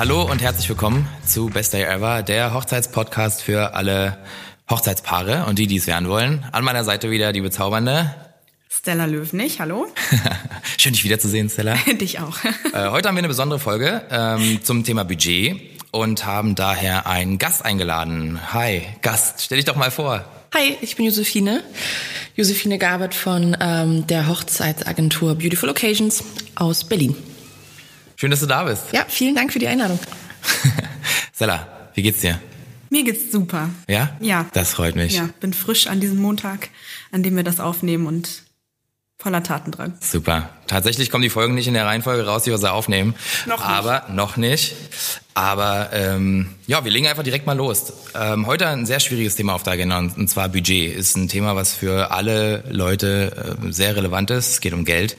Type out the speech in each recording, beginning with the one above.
Hallo und herzlich willkommen zu Best Day Ever, der Hochzeitspodcast für alle Hochzeitspaare und die, die es werden wollen. An meiner Seite wieder die bezaubernde Stella Löwnig, hallo. Schön, dich wiederzusehen, Stella. dich auch. äh, heute haben wir eine besondere Folge ähm, zum Thema Budget und haben daher einen Gast eingeladen. Hi, Gast, stell dich doch mal vor. Hi, ich bin Josephine. Josephine Gabert von ähm, der Hochzeitsagentur Beautiful Occasions aus Berlin. Schön, dass du da bist. Ja, vielen Dank für die Einladung. Stella, wie geht's dir? Mir geht's super. Ja? Ja. Das freut mich. Ja, bin frisch an diesem Montag, an dem wir das aufnehmen und voller Tatendrang. Super. Tatsächlich kommen die Folgen nicht in der Reihenfolge raus, die wir sie aufnehmen. Noch nicht. Aber noch nicht. Aber ähm, ja, wir legen einfach direkt mal los. Ähm, heute ein sehr schwieriges Thema auf der Agenda und zwar Budget. Ist ein Thema, was für alle Leute äh, sehr relevant ist. Es geht um Geld.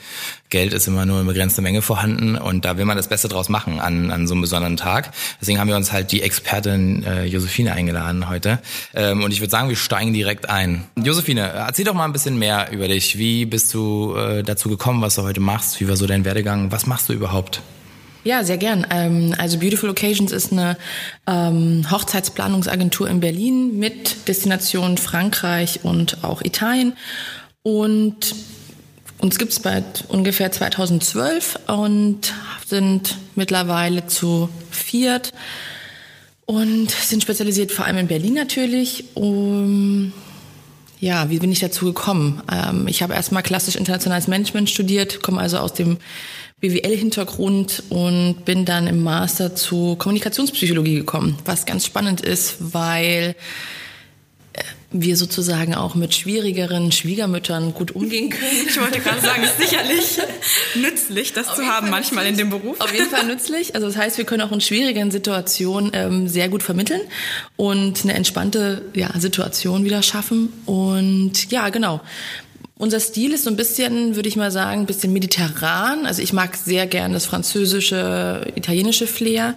Geld ist immer nur eine begrenzte Menge vorhanden und da will man das Beste draus machen an, an so einem besonderen Tag. Deswegen haben wir uns halt die Expertin äh, Josephine eingeladen heute. Ähm, und ich würde sagen, wir steigen direkt ein. Josephine, erzähl doch mal ein bisschen mehr über dich. Wie bist du äh, dazu gekommen, was du heute machst? Wie war so dein Werdegang? Was machst du überhaupt? Ja, sehr gern. Ähm, also Beautiful Occasions ist eine ähm, Hochzeitsplanungsagentur in Berlin mit Destination Frankreich und auch Italien. Und uns gibt's seit ungefähr 2012 und sind mittlerweile zu viert und sind spezialisiert vor allem in Berlin natürlich. Um, ja, wie bin ich dazu gekommen? Ähm, ich habe erstmal klassisch internationales Management studiert, komme also aus dem BWL-Hintergrund und bin dann im Master zu Kommunikationspsychologie gekommen, was ganz spannend ist, weil wir sozusagen auch mit schwierigeren Schwiegermüttern gut umgehen können. Ich wollte gerade sagen, ist sicherlich nützlich, das Auf zu haben manchmal in dem Beruf. Auf jeden Fall nützlich. Also das heißt, wir können auch in schwierigen Situationen ähm, sehr gut vermitteln und eine entspannte ja, Situation wieder schaffen. Und ja, genau. Unser Stil ist so ein bisschen, würde ich mal sagen, ein bisschen mediterran. Also ich mag sehr gern das französische, italienische Flair.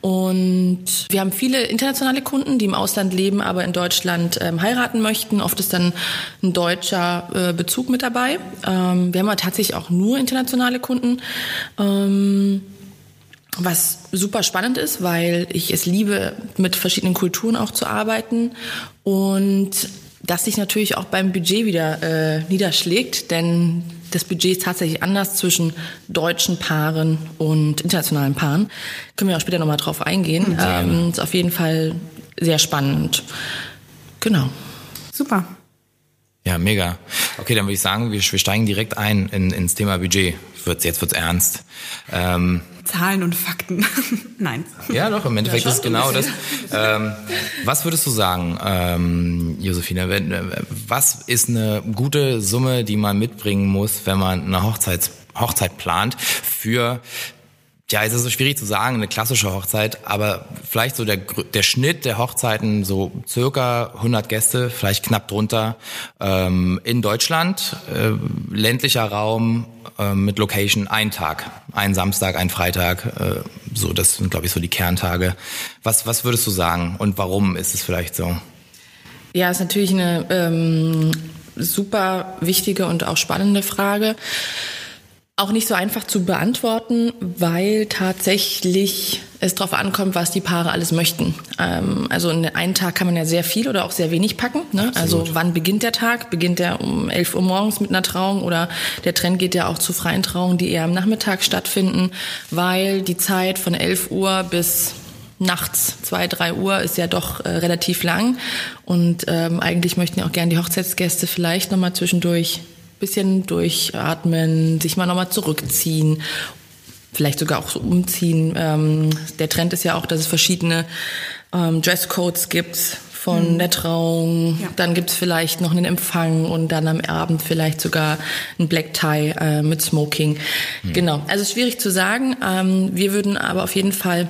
Und wir haben viele internationale Kunden, die im Ausland leben, aber in Deutschland ähm, heiraten möchten. Oft ist dann ein deutscher äh, Bezug mit dabei. Ähm, wir haben aber tatsächlich auch nur internationale Kunden. Ähm, was super spannend ist, weil ich es liebe, mit verschiedenen Kulturen auch zu arbeiten. Und das sich natürlich auch beim Budget wieder äh, niederschlägt, denn das Budget ist tatsächlich anders zwischen deutschen Paaren und internationalen Paaren. Können wir auch später nochmal drauf eingehen. Ähm, ist auf jeden Fall sehr spannend. Genau. Super. Ja, mega. Okay, dann würde ich sagen, wir, wir steigen direkt ein in, ins Thema Budget. Wird's, jetzt wird's ernst. Ähm, Zahlen und Fakten. Nein. Ja, doch, im Endeffekt ja, ist genau das. Ähm, was würdest du sagen, ähm, Josephine, wenn, was ist eine gute Summe, die man mitbringen muss, wenn man eine Hochzeit, Hochzeit plant für ja, es ist so schwierig zu sagen, eine klassische Hochzeit, aber vielleicht so der, der Schnitt der Hochzeiten, so circa 100 Gäste, vielleicht knapp drunter, ähm, in Deutschland, äh, ländlicher Raum äh, mit Location, ein Tag, ein Samstag, ein Freitag, äh, so, das sind, glaube ich, so die Kerntage. Was, was würdest du sagen und warum ist es vielleicht so? Ja, ist natürlich eine ähm, super wichtige und auch spannende Frage auch nicht so einfach zu beantworten, weil tatsächlich es darauf ankommt, was die Paare alles möchten. Ähm, also in einen Tag kann man ja sehr viel oder auch sehr wenig packen. Ne? Also wann beginnt der Tag? Beginnt der um 11 Uhr morgens mit einer Trauung oder der Trend geht ja auch zu freien Trauungen, die eher am Nachmittag stattfinden, weil die Zeit von 11 Uhr bis nachts zwei, drei Uhr ist ja doch äh, relativ lang und ähm, eigentlich möchten ja auch gerne die Hochzeitsgäste vielleicht nochmal zwischendurch bisschen durchatmen, sich mal nochmal zurückziehen, vielleicht sogar auch so umziehen. Ähm, der Trend ist ja auch, dass es verschiedene ähm, Dresscodes gibt von mhm. der Trauung. Ja. Dann gibt's vielleicht noch einen Empfang und dann am Abend vielleicht sogar ein Black Tie äh, mit Smoking. Mhm. Genau. Also schwierig zu sagen. Ähm, wir würden aber auf jeden Fall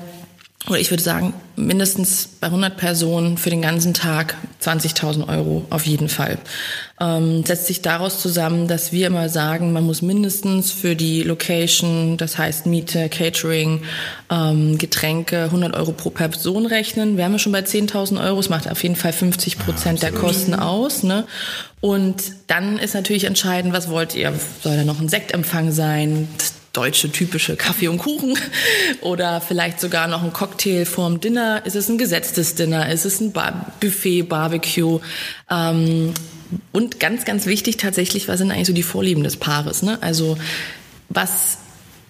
oder ich würde sagen, mindestens bei 100 Personen für den ganzen Tag 20.000 Euro auf jeden Fall. Ähm, setzt sich daraus zusammen, dass wir immer sagen, man muss mindestens für die Location, das heißt Miete, Catering, ähm, Getränke, 100 Euro pro Person rechnen. Wir haben ja schon bei 10.000 Euro, es macht auf jeden Fall 50 Prozent ja, der Kosten aus. Ne? Und dann ist natürlich entscheidend, was wollt ihr? Soll da noch ein Sektempfang sein? Deutsche typische Kaffee und Kuchen oder vielleicht sogar noch ein Cocktail vorm Dinner? Ist es ein gesetztes Dinner? Ist es ein Bar Buffet, Barbecue? Ähm, und ganz, ganz wichtig tatsächlich, was sind eigentlich so die Vorlieben des Paares? Ne? Also was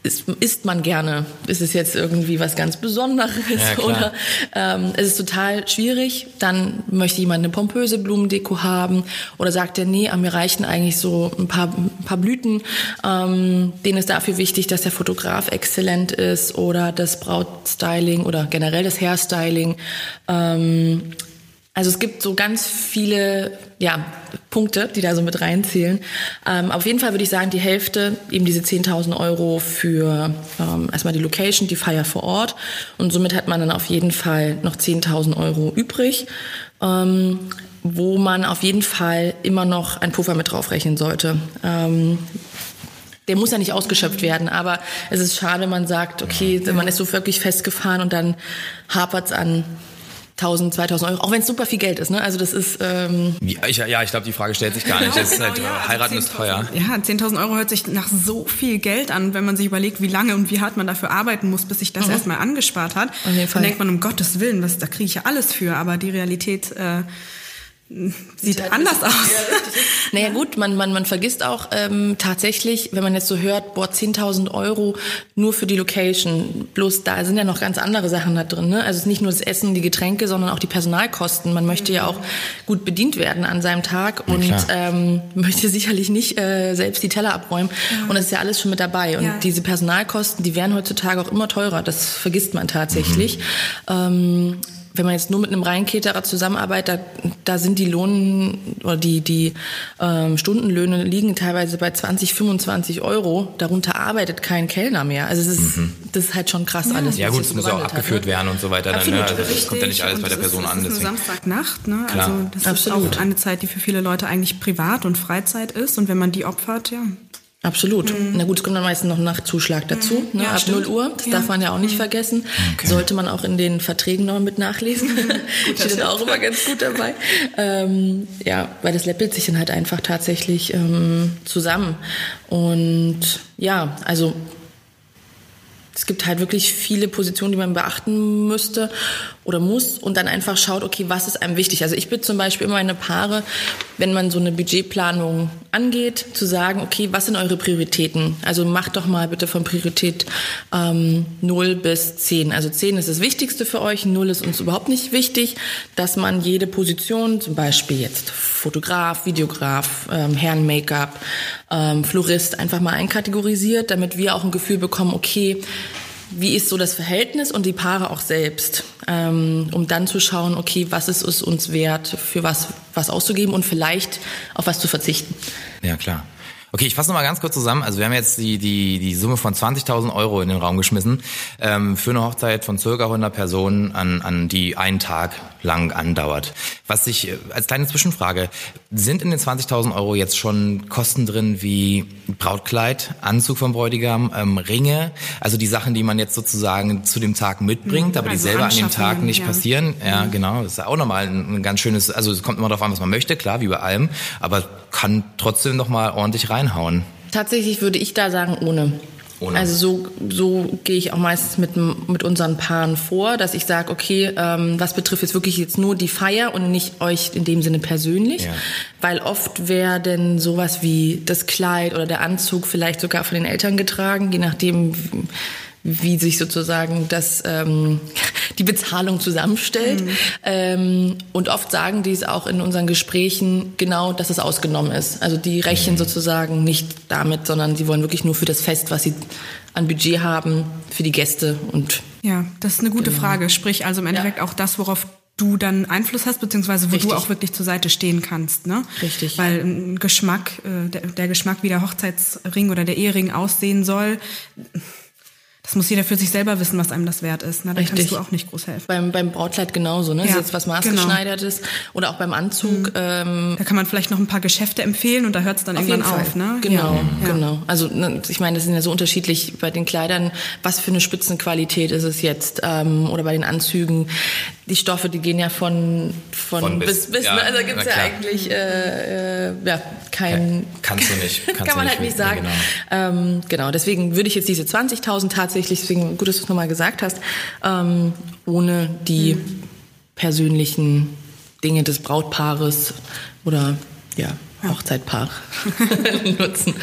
ist, isst man gerne? Ist es jetzt irgendwie was ganz Besonderes Ja, oder ähm, es ist total schwierig? Dann möchte jemand eine pompöse Blumendeko haben oder sagt er, nee, mir reichen eigentlich so ein paar, ein paar Blüten. Ähm, denen ist dafür wichtig, dass der Fotograf exzellent ist oder das Brautstyling oder generell das Hairstyling. Ähm, also es gibt so ganz viele ja, Punkte, die da so mit reinzählen. Ähm, auf jeden Fall würde ich sagen, die Hälfte, eben diese 10.000 Euro für ähm, erstmal die Location, die Feier vor Ort. Und somit hat man dann auf jeden Fall noch 10.000 Euro übrig, ähm, wo man auf jeden Fall immer noch einen Puffer mit draufrechnen sollte. Ähm, der muss ja nicht ausgeschöpft werden, aber es ist schade, man sagt, okay, man ist so wirklich festgefahren und dann hapert's an 1000, 2000 Euro, auch wenn es super viel Geld ist. Ne? Also das ist ähm, Ja, ich, ja, ich glaube, die Frage stellt sich gar nicht. Das ist halt, Genau, ja, also heiraten ist 10.000 teuer. Ja, 10.000 Euro hört sich nach so viel Geld an, wenn man sich überlegt, wie lange und wie hart man dafür arbeiten muss, bis sich das erstmal angespart hat. Auf jeden Fall. Dann denkt man, um Gottes Willen, was, da kriege ich ja alles für. Aber die Realität äh, sieht anders aus. Naja gut, man, man, man vergisst auch ähm, tatsächlich, wenn man jetzt so hört, boah, 10.000 Euro nur für die Location. Bloß da sind ja noch ganz andere Sachen da drin. Ne? Also es ist nicht nur das Essen, die Getränke, sondern auch die Personalkosten. Man möchte ja auch gut bedient werden an seinem Tag und klar. ähm, möchte sicherlich nicht äh, selbst die Teller abräumen. Und das ist ja alles schon mit dabei. Und Ja. diese Personalkosten, die werden heutzutage auch immer teurer. Das vergisst man tatsächlich. Ähm, wenn man jetzt nur mit einem Reinketerer zusammenarbeitet, da, da sind die Lohn oder die, die ähm, Stundenlöhne liegen teilweise bei 20, 25 Euro. Darunter arbeitet kein Kellner mehr. Also es ist, das ist halt schon krass alles. Ja gut, es muss ja auch gewandelt hat, abgeführt ne? werden und so weiter. Dann, Absolut. ne? Also das kommt ja nicht alles Und bei der Person ist, an. Das ist eine. Samstagnacht, ne? Klar. Also das Absolut. ist auch eine Zeit, die für viele Leute eigentlich privat und Freizeit ist. Und wenn man die opfert, ja. Absolut. Na gut, es kommt dann meistens noch ein Nachtzuschlag dazu, ne, Ja, ab stimmt. 0 Uhr. Das Ja. darf man ja auch nicht vergessen. Sollte man auch in den Verträgen noch mit nachlesen. Steht dann auch immer ganz gut dabei. Ähm, ja, weil das läppelt sich dann halt einfach tatsächlich ähm, zusammen. Und ja, also es gibt halt wirklich viele Positionen, die man beachten müsste oder muss und dann einfach schaut, okay, was ist einem wichtig? Also ich bin zum Beispiel immer eine Paare, wenn man so eine Budgetplanung angeht, zu sagen, okay, was sind eure Prioritäten? Also macht doch mal bitte von Priorität ähm, 0 bis 10. Also 10 ist das Wichtigste für euch, 0 ist uns überhaupt nicht wichtig, dass man jede Position, zum Beispiel jetzt Fotograf, Videograf, ähm, Herren-Make-up, ähm, Florist, einfach mal einkategorisiert, damit wir auch ein Gefühl bekommen, okay, wie ist so das Verhältnis und die Paare auch selbst, ähm, um dann zu schauen, okay, was ist es uns wert, für was, was auszugeben und vielleicht auf was zu verzichten. Ja, klar. Okay, ich fasse nochmal ganz kurz zusammen. Also wir haben jetzt die, die, die Summe von 20.000 Euro in den Raum geschmissen ähm, für eine Hochzeit von circa 100 Personen, an, an die einen Tag lang andauert. Was ich äh, als kleine Zwischenfrage, sind in den 20.000 Euro jetzt schon Kosten drin wie Brautkleid, Anzug vom Bräutigam, ähm, Ringe, also die Sachen, die man jetzt sozusagen zu dem Tag mitbringt, aber die also selber an dem Tag nicht ja. passieren? Ja, genau. Das ist auch nochmal ein, ein ganz schönes, also es kommt immer darauf an, was man möchte, klar, wie bei allem, aber kann trotzdem nochmal ordentlich reinhauen. Tatsächlich würde ich da sagen, ohne. Ohne. Also so, so gehe ich auch meistens mit, mit unseren Paaren vor, dass ich sage, okay, ähm, was betrifft jetzt wirklich jetzt nur die Feier und nicht euch in dem Sinne persönlich. Ja. Weil oft wäre denn sowas wie das Kleid oder der Anzug vielleicht sogar von den Eltern getragen, je nachdem, wie sich sozusagen das ähm, die Bezahlung zusammenstellt. Ähm, und oft sagen die es auch in unseren Gesprächen genau, dass es ausgenommen ist. Also die rechnen sozusagen nicht damit, sondern sie wollen wirklich nur für das Fest, was sie an Budget haben, für die Gäste und Ja, das ist eine gute Genau. Frage. Sprich also im Endeffekt auch das, worauf du dann Einfluss hast, beziehungsweise wo Richtig. du auch wirklich zur Seite stehen kannst. Ne? Richtig. Weil ein Geschmack, äh, der, der Geschmack, wie der Hochzeitsring oder der Ehering aussehen soll, das muss jeder für sich selber wissen, was einem das wert ist. Ne? Da Richtig. kannst du auch nicht groß helfen. beim, beim Brautkleid genauso, ne? Ja, Ja, jetzt was maßgeschneidertes oder auch beim Anzug. Ähm, Da kann man vielleicht noch ein paar Geschäfte empfehlen und da hört es dann Auf irgendwann jeden Fall. auf. Ne? Genau. Ja. genau. Also ne, ich meine, das sind ja so unterschiedlich bei den Kleidern. Was für eine Spitzenqualität ist es jetzt? Ähm, oder bei den Anzügen. Die Stoffe, die gehen ja von, von, Von bis, bis, bis, ja, ne? also gibt's na ja eigentlich äh, äh, ja, kein... Kannst du nicht. Kannst Kann man halt nicht sagen. Genau. Ähm, genau, deswegen würde ich jetzt diese 20.000 tatsächlich, deswegen gut, dass du es nochmal gesagt hast, ähm, ohne die persönlichen Dinge des Brautpaares oder ja, Hochzeitpaar nutzen.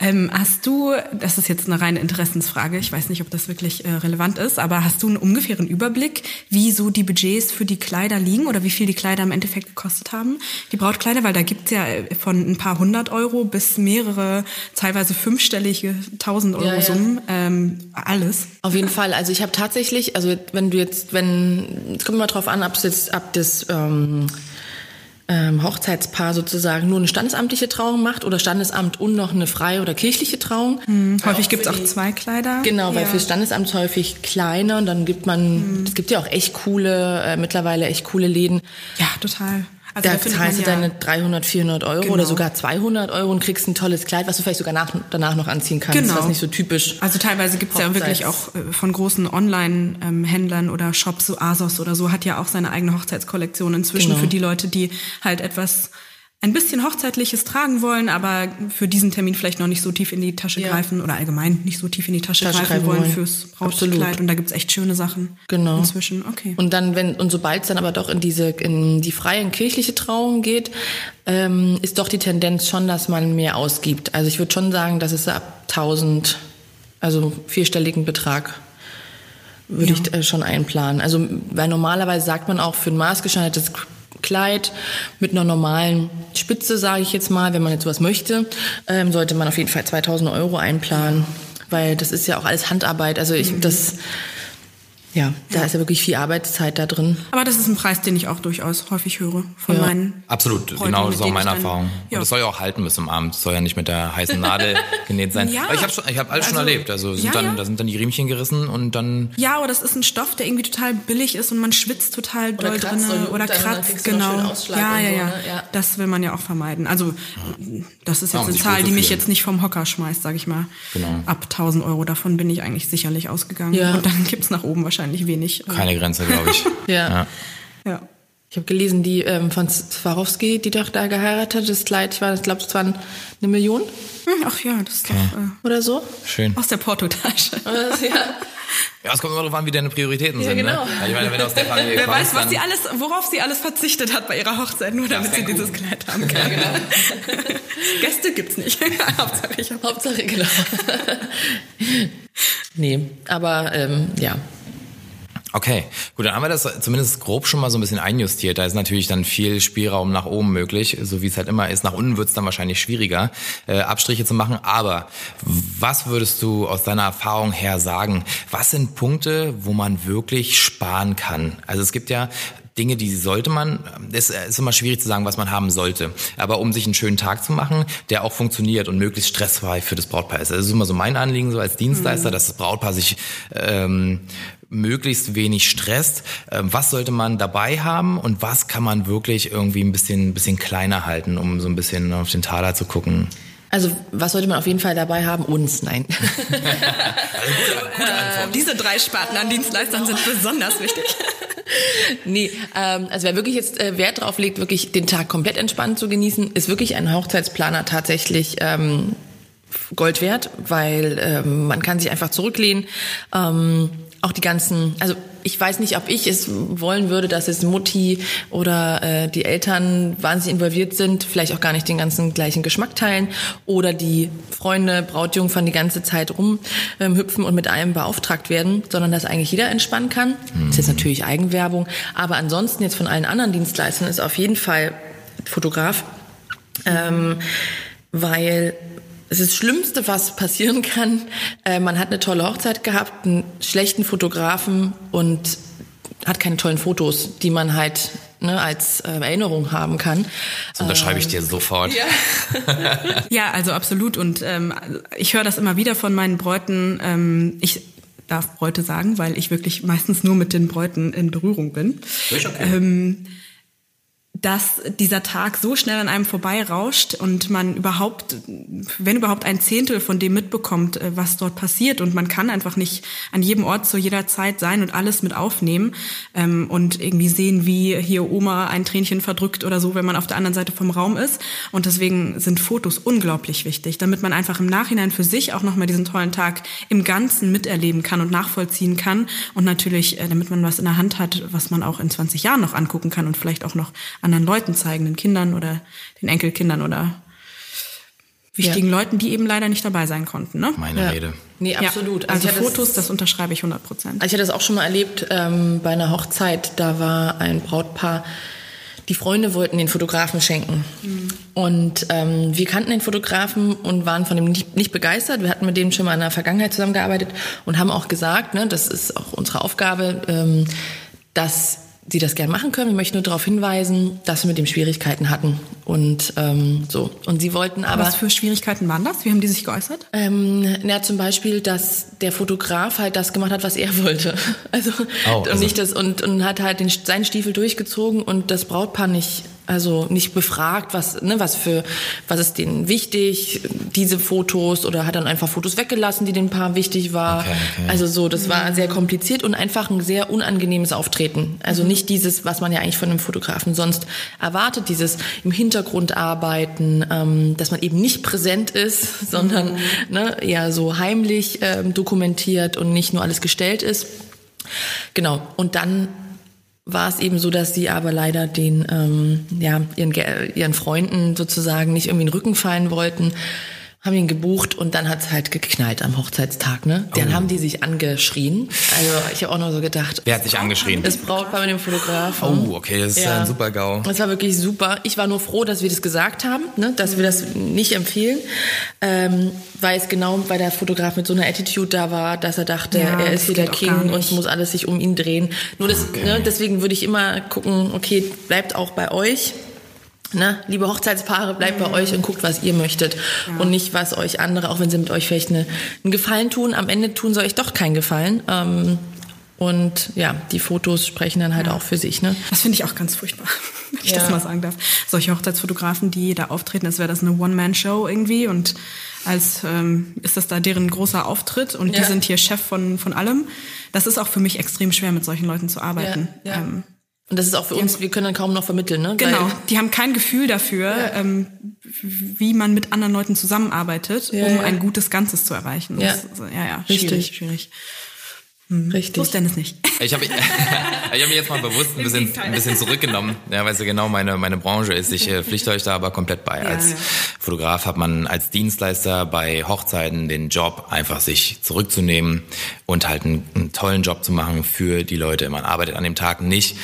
Ähm, hast du, das ist jetzt eine reine Interessensfrage, ich weiß nicht, ob das wirklich äh, relevant ist, aber hast du einen ungefähren Überblick, wie so die Budgets für die Kleider liegen oder wie viel die Kleider im Endeffekt gekostet haben? Die Brautkleider, weil da gibt's ja äh, von ein paar hundert Euro bis mehrere, teilweise fünfstellige tausend Euro Ja, ja. Summen, ähm, alles. Auf jeden Fall. Also ich habe tatsächlich, also wenn du jetzt, wenn, es kommt immer drauf an, ob es jetzt ab das ähm, ähm, Hochzeitspaar sozusagen nur eine standesamtliche Trauung macht oder Standesamt und noch eine freie oder kirchliche Trauung. Häufig gibt's auch zwei Kleider. Genau, weil ja. fürs Standesamt häufig kleiner und dann gibt man, es gibt ja auch echt coole, äh, mittlerweile echt coole Läden. Ja, total. Also Da zahlst du ja- deine 300, 400 Euro Genau. oder sogar 200 Euro und kriegst ein tolles Kleid, was du vielleicht sogar nach, danach noch anziehen kannst, Genau. was nicht so typisch. Also teilweise gibt's ja wirklich auch äh, von großen Online-Händlern oder Shops, so Asos oder so, hat ja auch seine eigene Hochzeitskollektion inzwischen Genau. für die Leute, die halt etwas ein bisschen Hochzeitliches tragen wollen, aber für diesen Termin vielleicht noch nicht so tief in die Tasche Ja. greifen oder allgemein nicht so tief in die Tasche, Tasche greifen greifen wollen fürs. Brautkleid. Und da gibt's echt schöne Sachen Genau. inzwischen. Okay. Und dann, wenn, und sobald es dann aber doch in diese, in die freie und kirchliche Trauung geht, ähm, ist doch die Tendenz schon, dass man mehr ausgibt. Also ich würde schon sagen, dass es ab 1000, also vierstelligen Betrag, würde Ja. ich äh, schon einplanen. Also, weil normalerweise sagt man auch für ein maßgeschneidertes Kleid mit einer normalen Spitze, sage ich jetzt mal, wenn man jetzt sowas möchte, ähm, sollte man auf jeden Fall 2000 Euro einplanen, weil das ist ja auch alles Handarbeit. Also ich, das, ja, da ist ja wirklich viel Arbeitszeit da drin. aber das ist ein Preis, den ich auch durchaus häufig höre von Ja. meinen Absolut, Freunden, genau, mit das ist auch meine Erfahrung. Ja. Und das soll ja auch halten bis zum Abend. Das soll ja nicht mit der heißen Nadel genäht sein. Ja. Aber ich habe schon, ich habe alles schon Also, erlebt. Also sind ja, dann, ja. da sind dann die Riemchen gerissen und dann Ja, aber das ist ein Stoff, der irgendwie total billig ist und man schwitzt total doll kratzt drin und oder kratzt, genau. ja, ja, so, ja, ne? Ja. Das will man ja auch vermeiden. Also das ist jetzt eine Zahl, die mich jetzt nicht vom Hocker schmeißt, sag ich mal. Genau. Ab 1000 Euro davon bin ich eigentlich sicherlich ausgegangen. Und dann gibt's nach oben wahrscheinlich wenig. keine Grenze, glaube ich. Ja. Ja. Ich habe gelesen, die ähm, von Swarovski, die doch da geheiratet hat, das Kleid, ich war, ich glaube, es waren eine Million Hm, Ach ja, das ist doch äh, oder so. Schön. aus der Portotasche. ja. Ja, es kommt immer darauf an, wie deine Prioritäten sind. genau. Ne? Ja, Ich meine, wenn du aus der Familie Wer kommst, weiß, was sie alles, worauf sie alles verzichtet hat bei ihrer Hochzeit, nur damit sie sehr dieses Kleid haben kann. Gäste gibt's nicht. Hauptsache ich hab Hauptsache, genau. nee, aber ähm, ja. Okay, gut, dann haben wir das zumindest grob schon mal so ein bisschen einjustiert. Da ist natürlich dann viel Spielraum nach oben möglich, so wie es halt immer ist. Nach unten wird es dann wahrscheinlich schwieriger, äh, Abstriche zu machen. Aber was würdest du aus deiner Erfahrung her sagen? Was sind Punkte, wo man wirklich sparen kann? Also es gibt ja Dinge, die sollte man, es ist immer schwierig zu sagen, was man haben sollte. Aber um sich einen schönen Tag zu machen, der auch funktioniert und möglichst stressfrei für das Brautpaar ist. Also das ist immer so mein Anliegen, so als Dienstleister, dass das Brautpaar sich ähm, möglichst wenig stresst. Ähm, was sollte man dabei haben und was kann man wirklich irgendwie ein bisschen, ein bisschen kleiner halten, um so ein bisschen auf den Taler zu gucken? Also, was sollte man auf jeden Fall dabei haben? Uns, nein. Diese drei Sparten an Dienstleistern sind besonders wichtig. nee, ähm, also wer wirklich jetzt äh, Wert drauf legt, wirklich den Tag komplett entspannt zu genießen, ist wirklich ein Hochzeitsplaner tatsächlich ähm, Gold wert, weil ähm, man kann sich einfach zurücklehnen. Ähm, auch die ganzen, also ich weiß nicht, ob ich es wollen würde, dass es Mutti oder äh, die Eltern wahnsinnig involviert sind, vielleicht auch gar nicht den ganzen gleichen Geschmack teilen oder die Freunde, Brautjungfern die ganze Zeit rumhüpfen ähm, hüpfen und mit einem beauftragt werden, sondern dass eigentlich jeder entspannen kann. Das ist jetzt natürlich Eigenwerbung, aber ansonsten jetzt von allen anderen Dienstleistern ist auf jeden Fall Fotograf, ähm, weil es ist das Schlimmste, was passieren kann. Äh, man hat eine tolle Hochzeit gehabt, einen schlechten Fotografen und hat keine tollen Fotos, die man halt ne, als äh, Erinnerung haben kann. Das unterschreibe ich dir sofort. Ja, also absolut. Und ähm, ich höre das immer wieder von meinen Bräuten. Ähm, ich darf Bräute sagen, weil ich wirklich meistens nur mit den Bräuten in Berührung bin. Ist okay. Dass dieser Tag so schnell an einem vorbeirauscht und man überhaupt, wenn überhaupt ein Zehntel von dem mitbekommt, äh, was dort passiert und man kann einfach nicht an jedem Ort zu jeder Zeit sein und alles mit aufnehmen ähm, und irgendwie sehen, wie hier Oma ein Tränchen verdrückt oder so, wenn man auf der anderen Seite vom Raum ist. Und deswegen sind Fotos unglaublich wichtig, damit man einfach im Nachhinein für sich auch nochmal diesen tollen Tag im Ganzen miterleben kann und nachvollziehen kann und natürlich, äh, damit man was in der Hand hat, was man auch in 20 Jahren noch angucken kann und vielleicht auch noch anderen Leuten zeigen, den Kindern oder den Enkelkindern oder wichtigen ja. Leuten, die eben leider nicht dabei sein konnten. Ne? Meine ja. Rede. Nee, absolut. Ja, also, also Fotos, das, das, unterschreibe ich 100 Prozent. Also ich hatte das auch schon mal erlebt ähm, bei einer Hochzeit. Da war ein Brautpaar, die Freunde wollten den Fotografen schenken. Mhm. Und ähm, wir kannten den Fotografen und waren von ihm nicht, nicht, begeistert. Wir hatten mit dem schon mal in der Vergangenheit zusammengearbeitet und haben auch gesagt, ne, das ist auch unsere Aufgabe, ähm, dass sie das gern machen können. Wir möchten nur darauf hinweisen, dass wir mit dem Schwierigkeiten hatten. Und ähm, so. Und sie wollten aber. Was für Schwierigkeiten waren das? Wie haben die sich geäußert? Ähm, na, zum Beispiel, dass der Fotograf halt das gemacht hat, was er wollte. Also, oh, also. und nicht das und, und hat halt den, seinen Stiefel durchgezogen und das Brautpaar nicht also nicht befragt, was, ne, was für, was ist denen wichtig, diese Fotos oder hat dann einfach Fotos weggelassen, die dem Paar wichtig war. Okay, okay. Also so, das war sehr kompliziert und einfach ein sehr unangenehmes Auftreten. Also nicht dieses, was man ja eigentlich von einem Fotografen sonst erwartet, dieses im Hintergrund arbeiten, ähm, dass man eben nicht präsent ist, sondern mhm. ne, eher so heimlich ähm, dokumentiert und nicht nur alles gestellt ist. Genau. Und dann war es eben so, dass sie aber leider den ähm, ja ihren ihren Freunden sozusagen nicht irgendwie in den Rücken fallen wollten haben ihn gebucht und dann hat's halt geknallt am Hochzeitstag, ne? Dann oh. haben die sich angeschrien. Also ich habe auch noch so gedacht. Wer hat sich angeschrien? Das Brautpaar mit dem Fotografen. Oh, okay, das ist ja. ein super GAU. Das war wirklich super. Ich war nur froh, dass wir das gesagt haben, ne? dass wir das nicht empfehlen, ähm, weil es genau bei der Fotograf mit so einer Attitude da war, dass er dachte, ja, er ist hier der King und es muss alles sich um ihn drehen. Nur das, okay. ne, deswegen würde ich immer gucken, okay, bleibt auch bei euch. Ne, liebe Hochzeitspaare, bleibt bei euch und guckt, was ihr möchtet ja. und nicht, was euch andere, auch wenn sie mit euch vielleicht eine, einen Gefallen tun, am Ende tun sie euch doch keinen Gefallen. Ähm, und ja, die Fotos sprechen dann halt ja. auch für sich. Ne? Das finde ich auch ganz furchtbar, wenn ich ja. das mal sagen darf. Solche Hochzeitsfotografen, die da auftreten, als wäre das eine One-Man-Show irgendwie und als ähm, ist das da deren großer Auftritt und die sind hier Chef von, von allem. Das ist auch für mich extrem schwer, mit solchen Leuten zu arbeiten. Ähm, und das ist auch für uns, wir können dann kaum noch vermitteln, ne? Genau, Weil, die haben kein Gefühl dafür, ja. ähm, wie man mit anderen Leuten zusammenarbeitet, ja, um ja. ein gutes Ganzes zu erreichen. Ja, das, ja, ja, schwierig, Richtig. schwierig. Hm. Richtig. Ist Dennis nicht. Ich habe ich hab mich jetzt mal bewusst ein bisschen, ein bisschen zurückgenommen, ja, weil es ja genau meine, meine Branche ist. Ich äh, pflichte euch da aber komplett bei. Ja, als ja. Fotograf hat man als Dienstleister bei Hochzeiten den Job, einfach sich zurückzunehmen und halt einen, einen tollen Job zu machen für die Leute. Man arbeitet an dem Tag nicht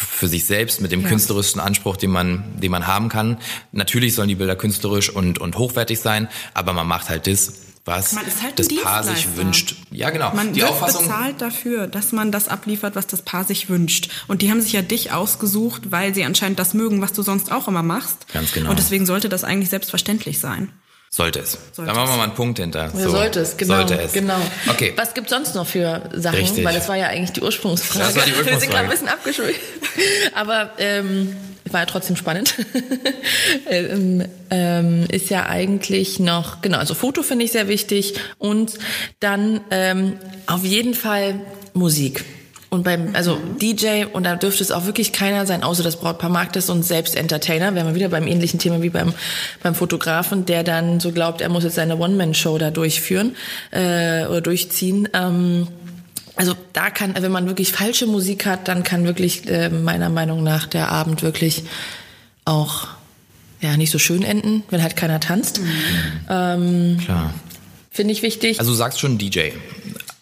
für sich selbst mit dem ja. künstlerischen Anspruch, den man, den man haben kann. Natürlich sollen die Bilder künstlerisch und, und hochwertig sein, aber man macht halt das, was halt das Paar sich wünscht. Ja, genau. Man die wird Auffassung bezahlt dafür, dass man das abliefert, was das Paar sich wünscht. Und die haben sich ja dich ausgesucht, weil sie anscheinend das mögen, was du sonst auch immer machst. Ganz genau. Und deswegen sollte das eigentlich selbstverständlich sein. Sollte es. Sollte da machen wir mal einen Punkt hinter. Ja, so. Sollte es, genau. Sollte es. Genau. Okay. Was gibt sonst noch für Sachen? Richtig. Weil das war ja eigentlich die Ursprungsfrage. Das war die Ursprungsfrage. Wir sind gerade ein bisschen abgeschuldet. Aber ähm, war ja trotzdem spannend. ähm, ähm, ist ja eigentlich noch, genau, also Foto finde ich sehr wichtig und dann ähm, auf jeden Fall Musik. Und beim, also DJ, und da dürfte es auch wirklich keiner sein, außer das Brautpaar mag das und selbst Entertainer, wären wir wieder beim ähnlichen Thema wie beim, beim Fotografen, der dann so glaubt, er muss jetzt seine One-Man-Show da durchführen äh, oder durchziehen. Ähm, also da kann, wenn man wirklich falsche Musik hat, dann kann wirklich äh, meiner Meinung nach der Abend wirklich auch ja nicht so schön enden, wenn halt keiner tanzt. Mhm. Ähm, Klar. Finde ich wichtig. Also du sagst schon DJ.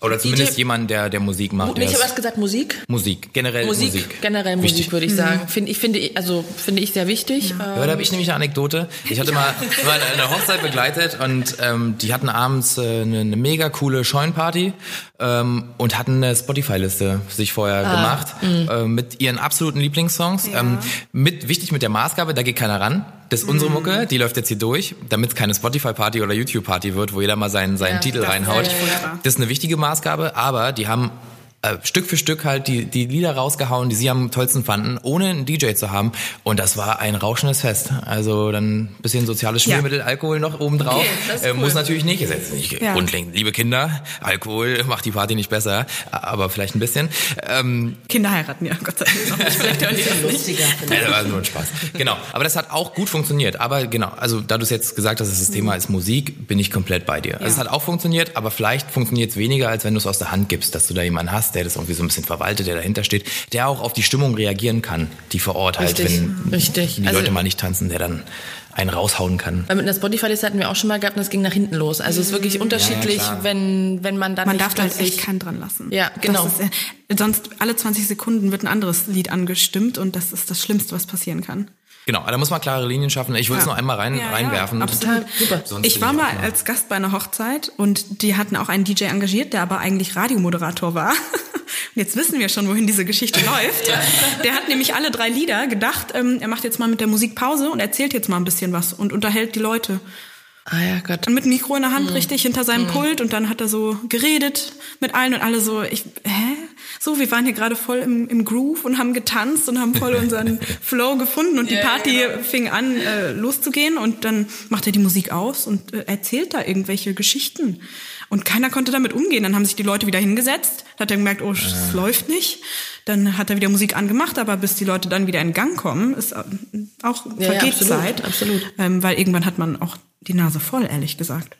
Oder zumindest DJ, jemand, der, der Musik macht. Ich habe erst gesagt Musik. Musik, generell Musik. Musik. Generell Musik, wichtig. würde ich sagen. Mhm. Finde ich, finde, also, finde ich sehr wichtig. Ja, ja da habe ich nämlich eine Anekdote. Ich hatte mal war eine Hochzeit begleitet und ähm, die hatten abends äh, eine, eine mega coole Scheunenparty ähm, und hatten eine Spotify-Liste sich vorher ah, gemacht mhm. äh, mit ihren absoluten Lieblingssongs. Ja. Ähm, mit, wichtig mit der Maßgabe, da geht keiner ran. Das ist unsere mhm. Mucke, die läuft jetzt hier durch, damit es keine Spotify-Party oder YouTube-Party wird, wo jeder mal seinen, seinen ja, Titel reinhaut. Das ist eine wichtige Maßgabe, aber die haben äh, Stück für Stück halt die, die Lieder rausgehauen, die sie am tollsten fanden, ohne einen DJ zu haben. Und das war ein rauschendes Fest. Also dann ein bisschen soziales Schmiermittel, ja. Alkohol noch obendrauf. Okay, äh, cool. Muss natürlich nicht, ist jetzt nicht ja. grundlegend. Liebe Kinder, Alkohol macht die Party nicht besser, aber vielleicht ein bisschen. Ähm, Kinder heiraten, ja, Gott sei Dank. Vielleicht hören die das lustiger. Ja, das war nur ein Spaß. Genau, aber das hat auch gut funktioniert. Aber genau, also da du es jetzt gesagt hast, dass das Thema ist Musik, bin ich komplett bei dir. Also es hat auch funktioniert, aber vielleicht funktioniert es weniger, als wenn du es aus der Hand gibst, dass du da jemanden hast, der das irgendwie so ein bisschen verwaltet, der dahinter steht, der auch auf die Stimmung reagieren kann, die vor Ort halt, richtig, wenn richtig. die also, Leute mal nicht tanzen, der dann einen raushauen kann. Weil mit einer Spotify-Liste hatten wir auch schon mal gehabt und das ging nach hinten los. Also es ist wirklich unterschiedlich, ja, wenn, wenn man dann Man darf da halt echt keinen dran lassen. Ja, genau. Ist, äh, sonst alle 20 Sekunden wird ein anderes Lied angestimmt und das ist das Schlimmste, was passieren kann. Genau, da muss man klare Linien schaffen. Ich will es ja. noch einmal rein, ja, reinwerfen. Ja, absolut. Super. Sonst ich war mal als Gast bei einer Hochzeit und die hatten auch einen DJ engagiert, der aber eigentlich Radiomoderator war. Und jetzt wissen wir schon, wohin diese Geschichte läuft. Ja. Der hat nämlich alle drei Lieder gedacht, ähm, er macht jetzt mal mit der Musik Pause und erzählt jetzt mal ein bisschen was und unterhält die Leute. Ah ja, Gott. Und mit Mikro in der Hand, mhm. richtig, hinter seinem mhm. Pult und dann hat er so geredet mit allen und alle so, ich, hä? So, wir waren hier gerade voll im, im Groove und haben getanzt und haben voll unseren Flow gefunden und die Party genau. fing an äh, loszugehen und dann macht er die Musik aus und äh, erzählt da irgendwelche Geschichten. Und keiner konnte damit umgehen. Dann haben sich die Leute wieder hingesetzt, hat er gemerkt, oh, es ja. läuft nicht. Dann hat er wieder Musik angemacht, aber bis die Leute dann wieder in Gang kommen, ist äh, auch ja, vergeht ja, absolut, Zeit. Absolut. Ähm, weil irgendwann hat man auch die Nase voll, ehrlich gesagt.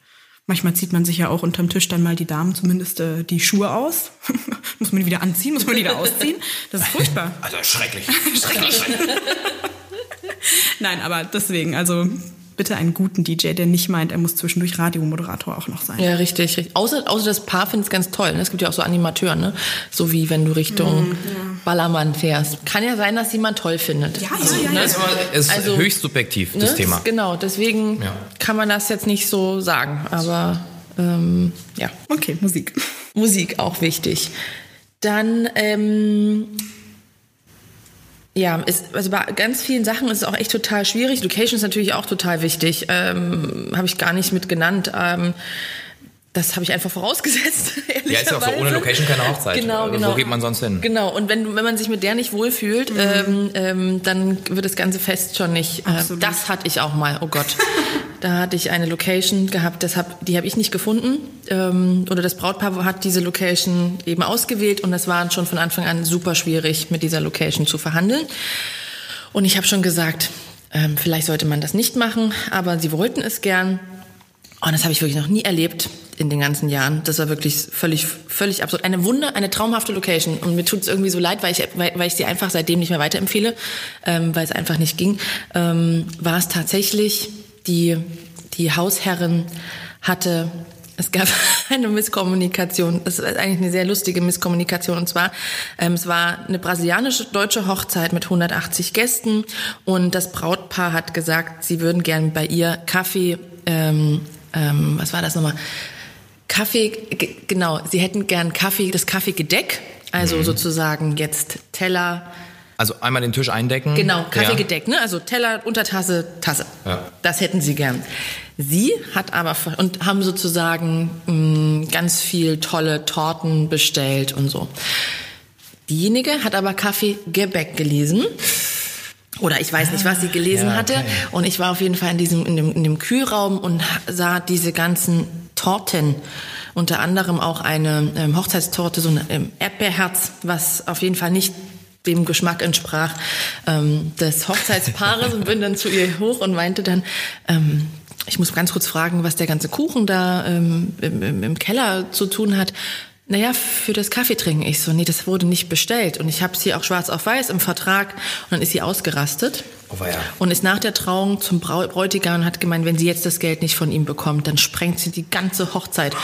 Manchmal zieht man sich ja auch unterm Tisch dann mal die Damen zumindest äh, die Schuhe aus. muss man die wieder anziehen, muss man die wieder ausziehen. Das ist furchtbar. Also schrecklich. schrecklich. Nein, aber deswegen, also bitte einen guten DJ, der nicht meint, er muss zwischendurch Radiomoderator auch noch sein. Ja, richtig, richtig. Außer, außer das Paar findet es ganz toll. Ne? Es gibt ja auch so Animateure, ne? So wie wenn du Richtung mm, ja. Ballermann fährst. Kann ja sein, dass jemand toll findet. Ja, also, ja, ja. Das ist also, höchst subjektiv, das ne? Thema. Genau, deswegen ja. kann man das jetzt nicht so sagen. Aber ähm, ja. Okay, Musik. Musik auch wichtig. Dann ähm, ja, ist, also bei ganz vielen Sachen ist es auch echt total schwierig. Location ist natürlich auch total wichtig. Ähm, Habe ich gar nicht mit genannt. Ähm, das habe ich einfach vorausgesetzt. Ja, ist ja auch so, ohne Location keine Hochzeit. Genau, genau. Wo geht man sonst hin? Genau, und wenn, wenn man sich mit der nicht wohlfühlt, mhm. ähm, ähm, dann wird das ganze Fest schon nicht. Äh, das hatte ich auch mal, oh Gott. da hatte ich eine Location gehabt, das hab, die habe ich nicht gefunden. Ähm, oder das Brautpaar hat diese Location eben ausgewählt und das war schon von Anfang an super schwierig, mit dieser Location zu verhandeln. Und ich habe schon gesagt, ähm, vielleicht sollte man das nicht machen, aber sie wollten es gern. Und das habe ich wirklich noch nie erlebt in den ganzen Jahren. Das war wirklich völlig, völlig absurd. Eine Wunder, eine traumhafte Location. Und mir tut es irgendwie so leid, weil ich, weil, weil ich sie einfach seitdem nicht mehr weiterempfehle, ähm, weil es einfach nicht ging. Ähm, war es tatsächlich, die, die Hausherrin hatte es gab eine Misskommunikation. Es ist eigentlich eine sehr lustige Misskommunikation. Und zwar, ähm, es war eine brasilianische deutsche Hochzeit mit 180 Gästen und das Brautpaar hat gesagt, sie würden gern bei ihr Kaffee ähm, ähm, was war das nochmal? Kaffee, genau, sie hätten gern Kaffee, das Kaffeegedeck, also mhm. sozusagen jetzt Teller. Also einmal den Tisch eindecken. Genau, Kaffeegedeck, ne? Also Teller, Untertasse, Tasse. Ja. Das hätten sie gern. Sie hat aber und haben sozusagen mh, mm, ganz viel tolle Torten bestellt und so. Diejenige hat aber Kaffeegebäck gelesen oder ich weiß nicht, was sie gelesen ja, okay. hatte. Und ich war auf jeden Fall in diesem, in dem, in dem Kühlraum und sah diese ganzen Torten. Unter anderem auch eine ähm, Hochzeitstorte, so ein ähm, Erdbeerherz, was auf jeden Fall nicht dem Geschmack entsprach ähm, des Hochzeitspaares und bin dann zu ihr hoch und meinte dann, ähm, ich muss ganz kurz fragen, was der ganze Kuchen da ähm, im, im Keller zu tun hat naja, für das Kaffee trinken. Ich so, nee, das wurde nicht bestellt. Und ich habe sie auch schwarz auf weiß im Vertrag. Und dann ist sie ausgerastet. Oh, ja. Und ist nach der Trauung zum Bräutigam und hat gemeint, wenn sie jetzt das Geld nicht von ihm bekommt, dann sprengt sie die ganze Hochzeit.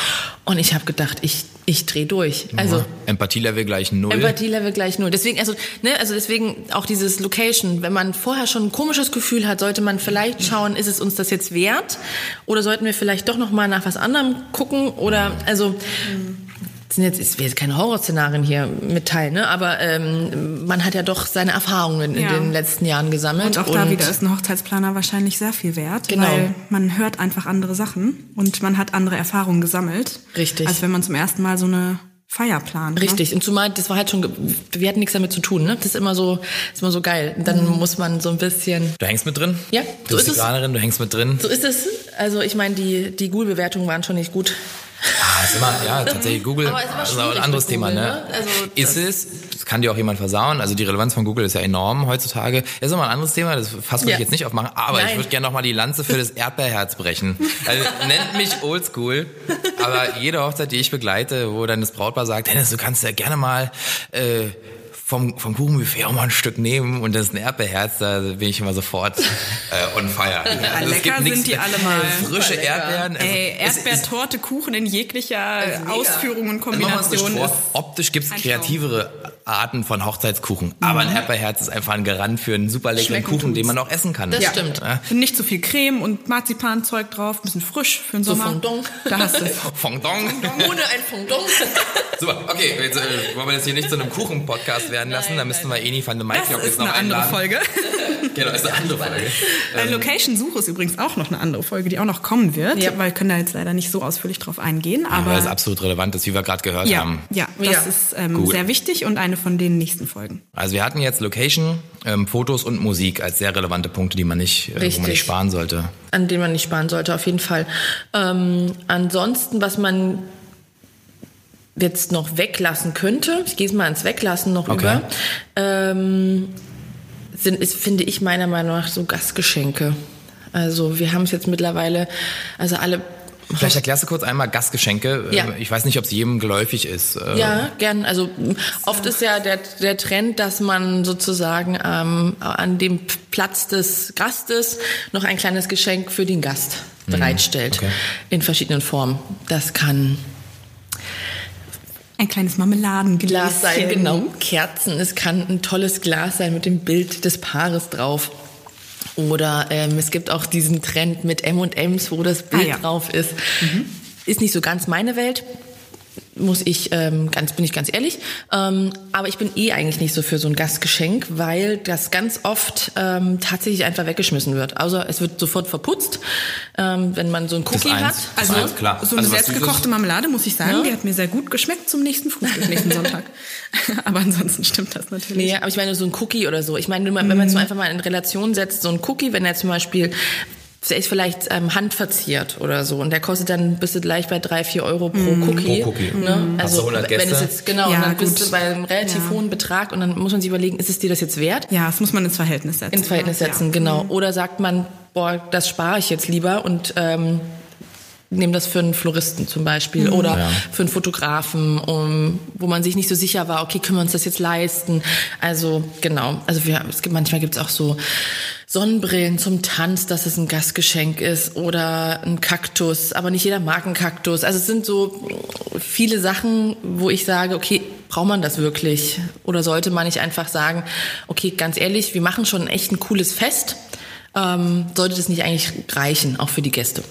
Und ich habe gedacht, ich, ich drehe durch. Also ja. Empathielevel gleich null. Empathielevel gleich null. Deswegen, also, ne, also deswegen auch dieses Location. Wenn man vorher schon ein komisches Gefühl hat, sollte man vielleicht schauen, ist es uns das jetzt wert? Oder sollten wir vielleicht doch noch mal nach was anderem gucken? Oder also. Mhm sind jetzt, ich will jetzt keine Horrorszenarien hier mitteilen, ne? aber ähm, man hat ja doch seine Erfahrungen ja. in den letzten Jahren gesammelt. Und auch da wieder ist ein Hochzeitsplaner wahrscheinlich sehr viel wert, genau. weil man hört einfach andere Sachen und man hat andere Erfahrungen gesammelt. Richtig. Als wenn man zum ersten Mal so eine Feierplan. Ne? Richtig. Und zumal, das war halt schon, wir hatten nichts damit zu tun, ne? Das ist immer so, ist immer so geil. Und dann muss man so ein bisschen. Du hängst mit drin? Ja, Du so bist ist die. Planerin, du hängst mit drin. So ist es. Also ich meine, die, die Google-Bewertungen waren schon nicht gut. Ah, ist immer, ja, tatsächlich Google. Aber ist immer ist auch ein anderes Thema, Google, ne? ne? Also ist es, das kann dir auch jemand versauen. Also die Relevanz von Google ist ja enorm heutzutage. Das ist nochmal ein anderes Thema, das Fass würde Ja. ich jetzt nicht aufmachen, aber ich Nein. würde gerne nochmal die Lanze für das Erdbeerherz brechen. Also nennt mich oldschool, aber jede Hochzeit, die ich begleite, wo dann das Brautpaar sagt, Dennis, du kannst ja gerne mal äh, vom, vom Kuchenbuffet auch mal ein Stück nehmen und das ist ein Erdbeerherz, da bin ich immer sofort äh, on fire. Also es lecker sind die alle mal. Frische. Erdbeeren. also Ey, Erdbeertorte, Kuchen in jeglicher mega. Ausführung und Also Kombination ist. Optisch gibt's kreativere Arten von Hochzeitskuchen. Aber ein Erdbeerherz ist einfach ein Garant für einen super leckeren Schmecken Kuchen, den tut's. man auch essen kann. Das stimmt. Ja. Nicht zu viel Creme und Marzipanzeug drauf, bisschen frisch für den So Sommer. Fondant. Da hast du es. Fondant. Ohne ein Fondant. Super, okay, jetzt, äh, wollen wir das hier nicht zu einem Kuchen-Podcast werden lassen, Nein, dann müssten wir Eni van de ist noch eine andere einladen. Folge. Genau, ist eine andere Folge. Äh, Location-Suche ist übrigens auch noch eine andere Folge, die auch noch kommen wird, Ja. weil wir können da jetzt leider nicht so ausführlich drauf eingehen. Aber Aber weil es absolut relevant ist, wie wir gerade gehört ja, haben. ja, das Ja. ist ähm, sehr wichtig und eine von den nächsten Folgen. Also wir hatten jetzt Location, ähm, Fotos und Musik als sehr relevante Punkte, die man nicht, äh, wo man nicht sparen sollte. An denen man nicht sparen sollte, auf jeden Fall. Ähm, ansonsten, was man jetzt noch weglassen könnte, ich gehe es mal ins Weglassen noch Okay. über, ähm, sind, ist, finde ich meiner Meinung nach so Gastgeschenke. Also wir haben es jetzt mittlerweile, also alle Vielleicht erklärst du kurz einmal Gastgeschenke. Ja. Ähm, Ich weiß nicht, ob es jedem geläufig ist. Äh, Ja, gern. Also oft ist ja der, der Trend, dass man sozusagen ähm, an dem Platz des Gastes noch ein kleines Geschenk für den Gast bereitstellt. okay. In verschiedenen Formen. Das kann Ein kleines Marmeladenglas Glas sein, genau. Kerzen. Es kann ein tolles Glas sein mit dem Bild des Paares drauf. Oder ähm, es gibt auch diesen Trend mit M&M's, wo das Bild Ah, ja. drauf ist. Ist nicht so ganz meine Welt. Muss ich ähm, ganz bin ich ganz ehrlich, ähm, aber ich bin eh eigentlich nicht so für so ein Gastgeschenk, weil das ganz oft ähm, tatsächlich einfach weggeschmissen wird. Also es wird sofort verputzt, ähm, wenn man so ein Cookie hat. Also, eins, klar. so eine Also selbstgekochte. Marmelade, muss ich sagen, Ja. die hat mir sehr gut geschmeckt zum nächsten Frühstück, nächsten Sonntag. Aber ansonsten stimmt das natürlich. Nee, aber ich meine so ein Cookie oder so. Ich meine, wenn man es so einfach mal in Relation setzt, so ein Cookie, wenn er zum Beispiel ist vielleicht ähm, handverziert oder so und der kostet dann bist du gleich bei drei, vier Euro pro Cookie. Pro Cookie. Ne? Hast du Also 100 wenn es Gäste? jetzt genau, Ja, und dann bist gut. du bei einem relativ Ja. hohen Betrag und dann muss man sich überlegen, ist es dir das jetzt wert? Ja, das muss man ins Verhältnis setzen. Ins Verhältnis setzen, Ja. genau. Oder sagt man, boah, das spare ich jetzt lieber und ähm, nehme das für einen Floristen zum Beispiel oder Ja. für einen Fotografen, um, wo man sich nicht so sicher war, okay, können wir uns das jetzt leisten? Also genau, also wir, es gibt manchmal gibt es auch so Sonnenbrillen zum Tanz, dass es ein Gastgeschenk ist oder ein Kaktus, aber nicht jeder mag einen Kaktus. Also es sind so viele Sachen, wo ich sage, okay, braucht man das wirklich? Oder sollte man nicht einfach sagen, okay, ganz ehrlich, wir machen schon echt ein cooles Fest. Ähm, sollte das nicht eigentlich reichen, auch für die Gäste?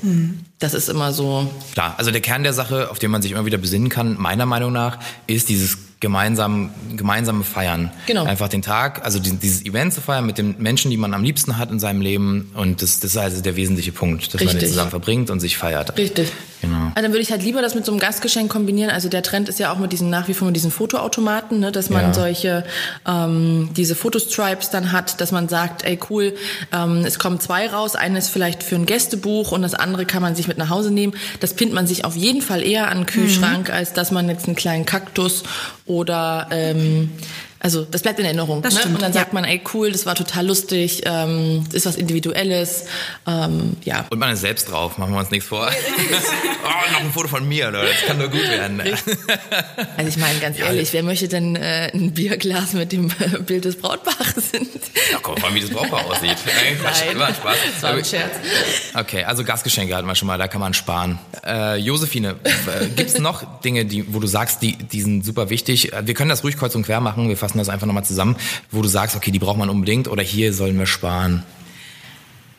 Das ist immer so. Klar, also der Kern der Sache, auf den man sich immer wieder besinnen kann, meiner Meinung nach, ist dieses gemeinsam, gemeinsame Feiern. Genau. Einfach den Tag, also dieses Event zu feiern mit den Menschen, die man am liebsten hat in seinem Leben. Und das, das ist also der wesentliche Punkt, dass man den Richtig. zusammen verbringt und sich feiert. Richtig. Genau. Also dann würde ich halt lieber das mit so einem Gastgeschenk kombinieren. Also der Trend ist ja auch mit diesen nach wie vor mit diesen Fotoautomaten, ne, dass man Ja. solche ähm, diese Fotostripes dann hat, dass man sagt, ey cool, ähm, es kommen zwei raus, eines vielleicht für ein Gästebuch und das andere kann man sich mit nach Hause nehmen. Das pinnt man sich auf jeden Fall eher an den Kühlschrank, Mhm. als dass man jetzt einen kleinen Kaktus oder ähm, also das bleibt in Erinnerung. Das ne? stimmt, Und dann ja. sagt man, ey cool, das war total lustig, ähm, ist was Individuelles, ähm, ja. Und man ist selbst drauf, machen wir uns nichts vor. oh, noch ein Foto von mir, Leute. Das kann nur gut werden. Also ich meine, ganz ehrlich, wer möchte denn äh, ein Bierglas mit dem äh, Bild des Brautpaares sind? Ja, komm, mal, wie das Brautpaar aussieht. Nein, Quatsch, Nein. immer Spaß. Das war ein Scherz. Okay, also Gastgeschenke hatten wir schon mal, da kann man sparen. Äh, Josephine, äh, gibt's noch Dinge, die, wo du sagst, die, die sind super wichtig? Äh, Wir können das ruhig kreuz und quer machen, wir fassen das einfach nochmal zusammen, wo du sagst, okay, die braucht man unbedingt oder hier sollen wir sparen.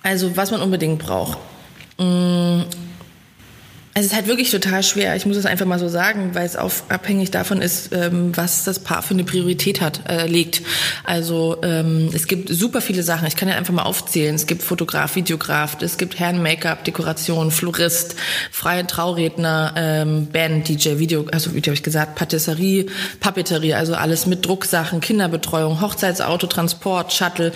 Also was man unbedingt braucht. Mm, Es ist halt wirklich total schwer. Ich muss es einfach mal so sagen, weil es auf, abhängig davon ist, ähm, was das Paar für eine Priorität hat, äh, legt. Also ähm, es gibt super viele Sachen. Ich kann ja einfach mal aufzählen. Es gibt Fotograf, Videograf, es gibt Herren-Make-up, Dekoration, Florist, freie Trauredner, ähm, Band, DJ, Video, also wie habe ich gesagt, Patisserie, Papeterie, also alles mit Drucksachen, Kinderbetreuung, Hochzeitsauto, Transport, Shuttle.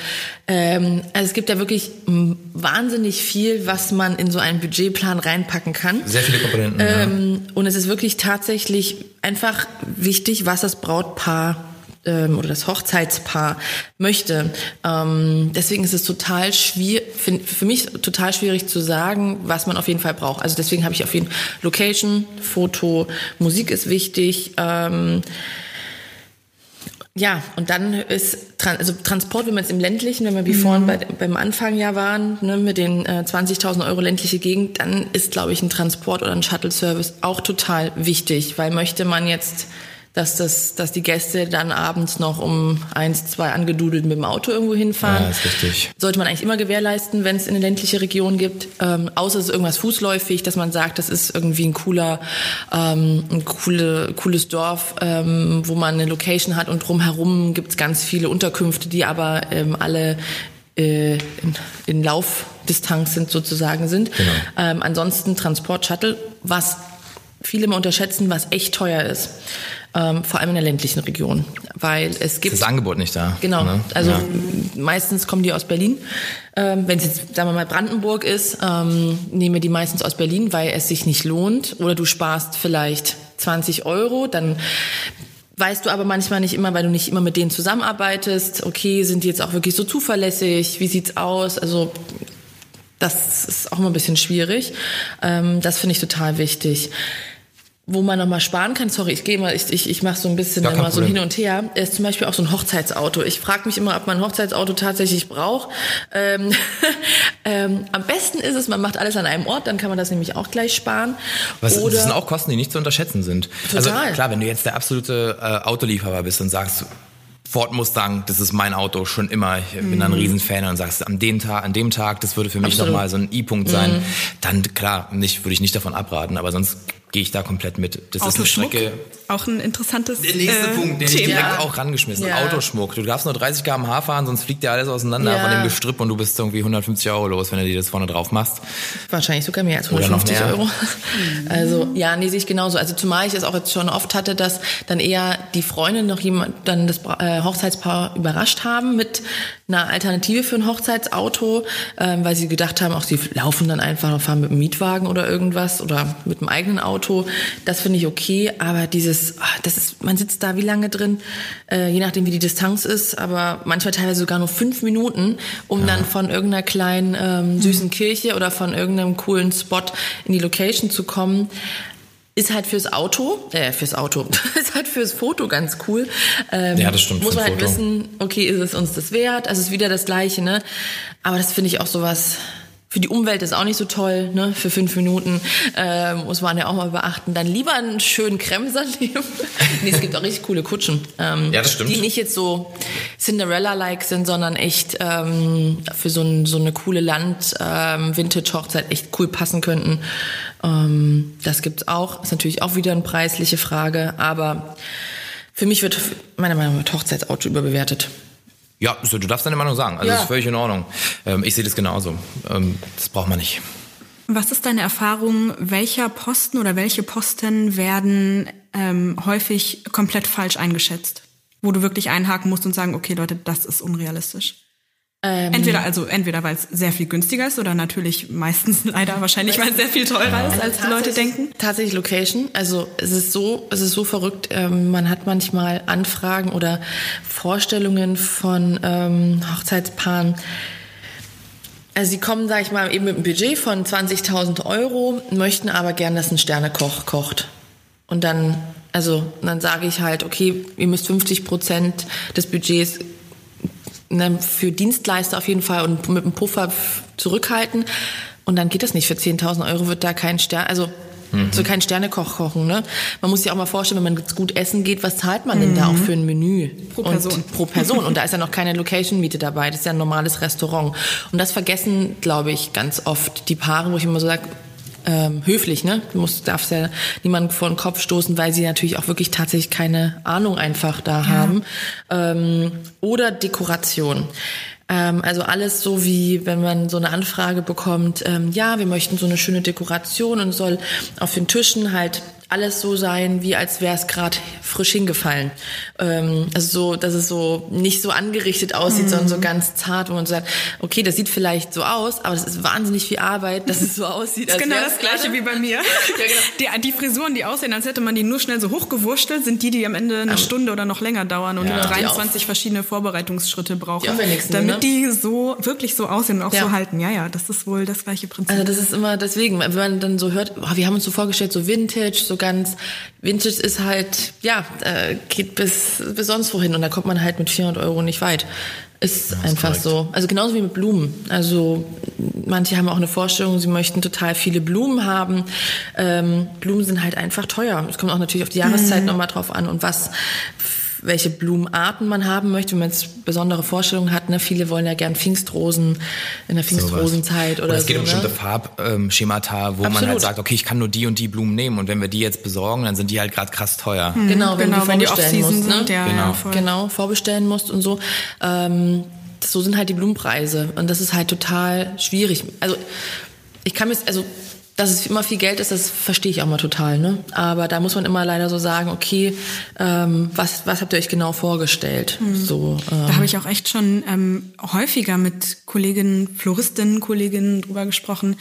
Ähm, also es gibt ja wirklich wahnsinnig viel, was man in so einen Budgetplan reinpacken kann. Sehr viele Komponenten. Ähm, ja. Und es ist wirklich tatsächlich einfach wichtig, was das Brautpaar ähm, oder das Hochzeitspaar möchte. Ähm, deswegen ist es total schwierig, für, für mich total schwierig zu sagen, was man auf jeden Fall braucht. Also deswegen habe ich auf jeden Fall Location, Foto, Musik ist wichtig. Ähm, ja, und dann ist also Transport, wenn man es im ländlichen, wenn wir wie mhm. vorhin bei, beim Anfang ja waren, ne, mit den äh, 20.000 Euro ländliche Gegend, dann ist, glaube ich, ein Transport oder ein Shuttle-Service auch total wichtig, weil möchte man jetzt dass, das, dass die Gäste dann abends noch um eins, zwei angedudelt mit dem Auto irgendwo hinfahren. Ja, ist richtig. Sollte man eigentlich immer gewährleisten, wenn es in eine ländliche Region gibt. Ähm, außer es ist irgendwas fußläufig, dass man sagt, das ist irgendwie ein cooler, ähm, ein coole, cooles Dorf, ähm, wo man eine Location hat und drumherum gibt es ganz viele Unterkünfte, die aber ähm, alle äh, in, in Laufdistanz sind sozusagen sind. Genau. Ähm, ansonsten Transport, Shuttle, was viele immer unterschätzen, was echt teuer ist. Ähm, vor allem in der ländlichen Region, weil es gibt das Angebot nicht da. Genau, ne? also ja. meistens kommen die aus Berlin. Ähm, Wenn es jetzt sagen wir mal Brandenburg ist, ähm, nehmen wir die meistens aus Berlin, weil es sich nicht lohnt. Oder du sparst vielleicht 20 Euro, dann weißt du aber manchmal nicht immer, weil du nicht immer mit denen zusammenarbeitest. Okay, sind die jetzt auch wirklich so zuverlässig? Wie sieht's aus? Also das ist auch mal ein bisschen schwierig. Ähm, das finde ich total wichtig wo man nochmal sparen kann, sorry, ich gehe mal, ich, ich, ich mache so ein bisschen Gar immer so hin und her, ist zum Beispiel auch so ein Hochzeitsauto. Ich frage mich immer, ob man ein Hochzeitsauto tatsächlich braucht. Ähm, ähm, am besten ist es, man macht alles an einem Ort, dann kann man das nämlich auch gleich sparen. Was, Oder, das sind auch Kosten, die nicht zu unterschätzen sind. Also total. Also klar, wenn du jetzt der absolute äh, Autoliefhaber bist und sagst, Ford Mustang, das ist mein Auto schon immer. Ich bin mhm. ein Riesenfan und sagst, an dem Tag, an dem Tag, das würde für mich nochmal so ein I-Punkt sein. Mhm. Dann klar, nicht, würde ich nicht davon abraten, aber sonst gehe ich da komplett mit. Das ist eine Strecke. Auch ein interessantes Der nächste äh, Punkt, den Thema. ich direkt auch rangeschmissen. Ja. Autoschmuck. Du darfst nur 30 km/h fahren, sonst fliegt dir alles auseinander ja. von dem Gestrüpp und du bist irgendwie 150 Euro los, wenn du dir das vorne drauf machst. Wahrscheinlich sogar mehr als 150 mehr. Euro. Also ja, nee, sehe ich genauso. Also zumal ich es auch jetzt schon oft hatte, dass dann eher die Freunde noch jemand dann das äh, Hochzeitspaar überrascht haben mit einer Alternative für ein Hochzeitsauto, ähm, weil sie gedacht haben, auch sie laufen dann einfach und fahren mit einem Mietwagen oder irgendwas oder mit einem eigenen Auto. Das finde ich okay, aber dieses, ach, das ist, man sitzt da wie lange drin, äh, je nachdem wie die Distanz ist, aber manchmal teilweise sogar nur fünf Minuten, um ja. dann von irgendeiner kleinen ähm, süßen Kirche oder von irgendeinem coolen Spot in die Location zu kommen ist halt fürs Auto, äh, fürs Auto, ist halt fürs Foto ganz cool. Ähm, ja, das stimmt. Muss man halt Foto. wissen, okay, ist es uns das wert? Also es ist wieder das Gleiche, ne? Aber das finde ich auch sowas, für die Umwelt ist auch nicht so toll, ne? Für fünf Minuten äh, muss man ja auch mal beachten. Dann lieber einen schönen Kremser nehmen. nee, es gibt auch richtig coole Kutschen. Ähm, ja, das stimmt. Die nicht jetzt so Cinderella-like sind, sondern echt ähm, für so, ein, so eine coole Land-Vintage-Hochzeit ähm, echt cool passen könnten. Ähm, das gibt's auch. Ist natürlich auch wieder eine preisliche Frage, aber für mich wird meiner Meinung nach Hochzeitsauto überbewertet. Ja, du darfst deine Meinung sagen. Also ja. ist völlig in Ordnung. Ähm, ich sehe das genauso. Ähm, das braucht man nicht. Was ist deine Erfahrung? Welcher Posten oder welche Posten werden ähm, häufig komplett falsch eingeschätzt? Wo du wirklich einhaken musst und sagen, okay Leute, das ist unrealistisch. Ähm, entweder also entweder weil es sehr viel günstiger ist oder natürlich meistens leider wahrscheinlich weil es sehr viel teurer ist als die Leute denken. Tatsächlich Location. Also es ist so es ist so verrückt. Ähm, man hat manchmal Anfragen oder Vorstellungen von ähm, Hochzeitspaaren. Also sie kommen, sage ich mal, eben mit einem Budget von 20.000 Euro, möchten aber gern, dass ein Sternekoch kocht. Und dann, also dann sage ich halt, okay, ihr müsst 50 Prozent des Budgets für Dienstleister auf jeden Fall und mit einem Puffer zurückhalten. Und dann geht das nicht. Für 10.000 Euro wird da kein Stern, also mhm. so kein Sternekoch kochen. Ne? Man muss sich auch mal vorstellen, wenn man jetzt gut essen geht, was zahlt man denn da auch mhm. für ein Menü? Pro Person. Und, pro Person. Und da ist ja noch keine Location-Miete dabei. Das ist ja ein normales Restaurant. Und das vergessen, glaube ich, ganz oft die Paare, wo ich immer so sage, ähm, höflich, ne? Du musst, darfst ja niemanden vor den Kopf stoßen, weil sie natürlich auch wirklich tatsächlich keine Ahnung einfach da ja. haben. Ähm, oder Dekoration. Ähm, also alles so wie, wenn man so eine Anfrage bekommt, ähm, ja, wir möchten so eine schöne Dekoration und soll auf den Tischen halt alles so sein, wie als wäre es gerade frisch hingefallen. Ähm, also so, dass es so nicht so angerichtet aussieht, mhm. sondern so ganz zart, wo man sagt, okay, das sieht vielleicht so aus, aber das ist wahnsinnig viel Arbeit, dass es so aussieht. Das ist genau das gleiche wie bei mir. ja, genau. die, die Frisuren, die aussehen, als hätte man die nur schnell so hochgewurschtelt, sind die, die am Ende eine um, Stunde oder noch länger dauern und ja. 23 verschiedene Vorbereitungsschritte brauchen, die damit ne? die so wirklich so aussehen und auch ja. so halten. Ja, ja, das ist wohl das gleiche Prinzip. Also das ist immer deswegen, wenn man dann so hört, oh, wir haben uns so vorgestellt, so Vintage, so ganz Vintage ist halt, ja, äh, geht bis, bis sonst wohin und da kommt man halt mit 400 Euro nicht weit. Ist, ist einfach korrekt. so. Also genauso wie mit Blumen. Also manche haben auch eine Vorstellung, sie möchten total viele Blumen haben. Ähm, Blumen sind halt einfach teuer. Es kommt auch natürlich auf die Jahreszeit mhm. nochmal drauf an und was welche Blumenarten man haben möchte, wenn man jetzt besondere Vorstellungen hat. Ne? Viele wollen ja gern Pfingstrosen in der Pfingstrosenzeit oder, oder es geht so, um ne? bestimmte Farbschemata, wo Absolut. man halt sagt, okay, ich kann nur die und die Blumen nehmen und wenn wir die jetzt besorgen, dann sind die halt gerade krass teuer. Mhm. Genau, wenn genau, du wenn vorbestellen musst, ne? Sind, ja, genau. Ja, genau, vorbestellen musst und so. Ähm, so sind halt die Blumenpreise und das ist halt total schwierig. Also ich kann mir, also dass es immer viel Geld ist, das verstehe ich auch mal total. Ne? Aber da muss man immer leider so sagen, okay, ähm, was, was habt ihr euch genau vorgestellt? Mhm. So, ähm. Da habe ich auch echt schon ähm, häufiger mit Kolleginnen, Floristinnen, Kolleginnen drüber gesprochen,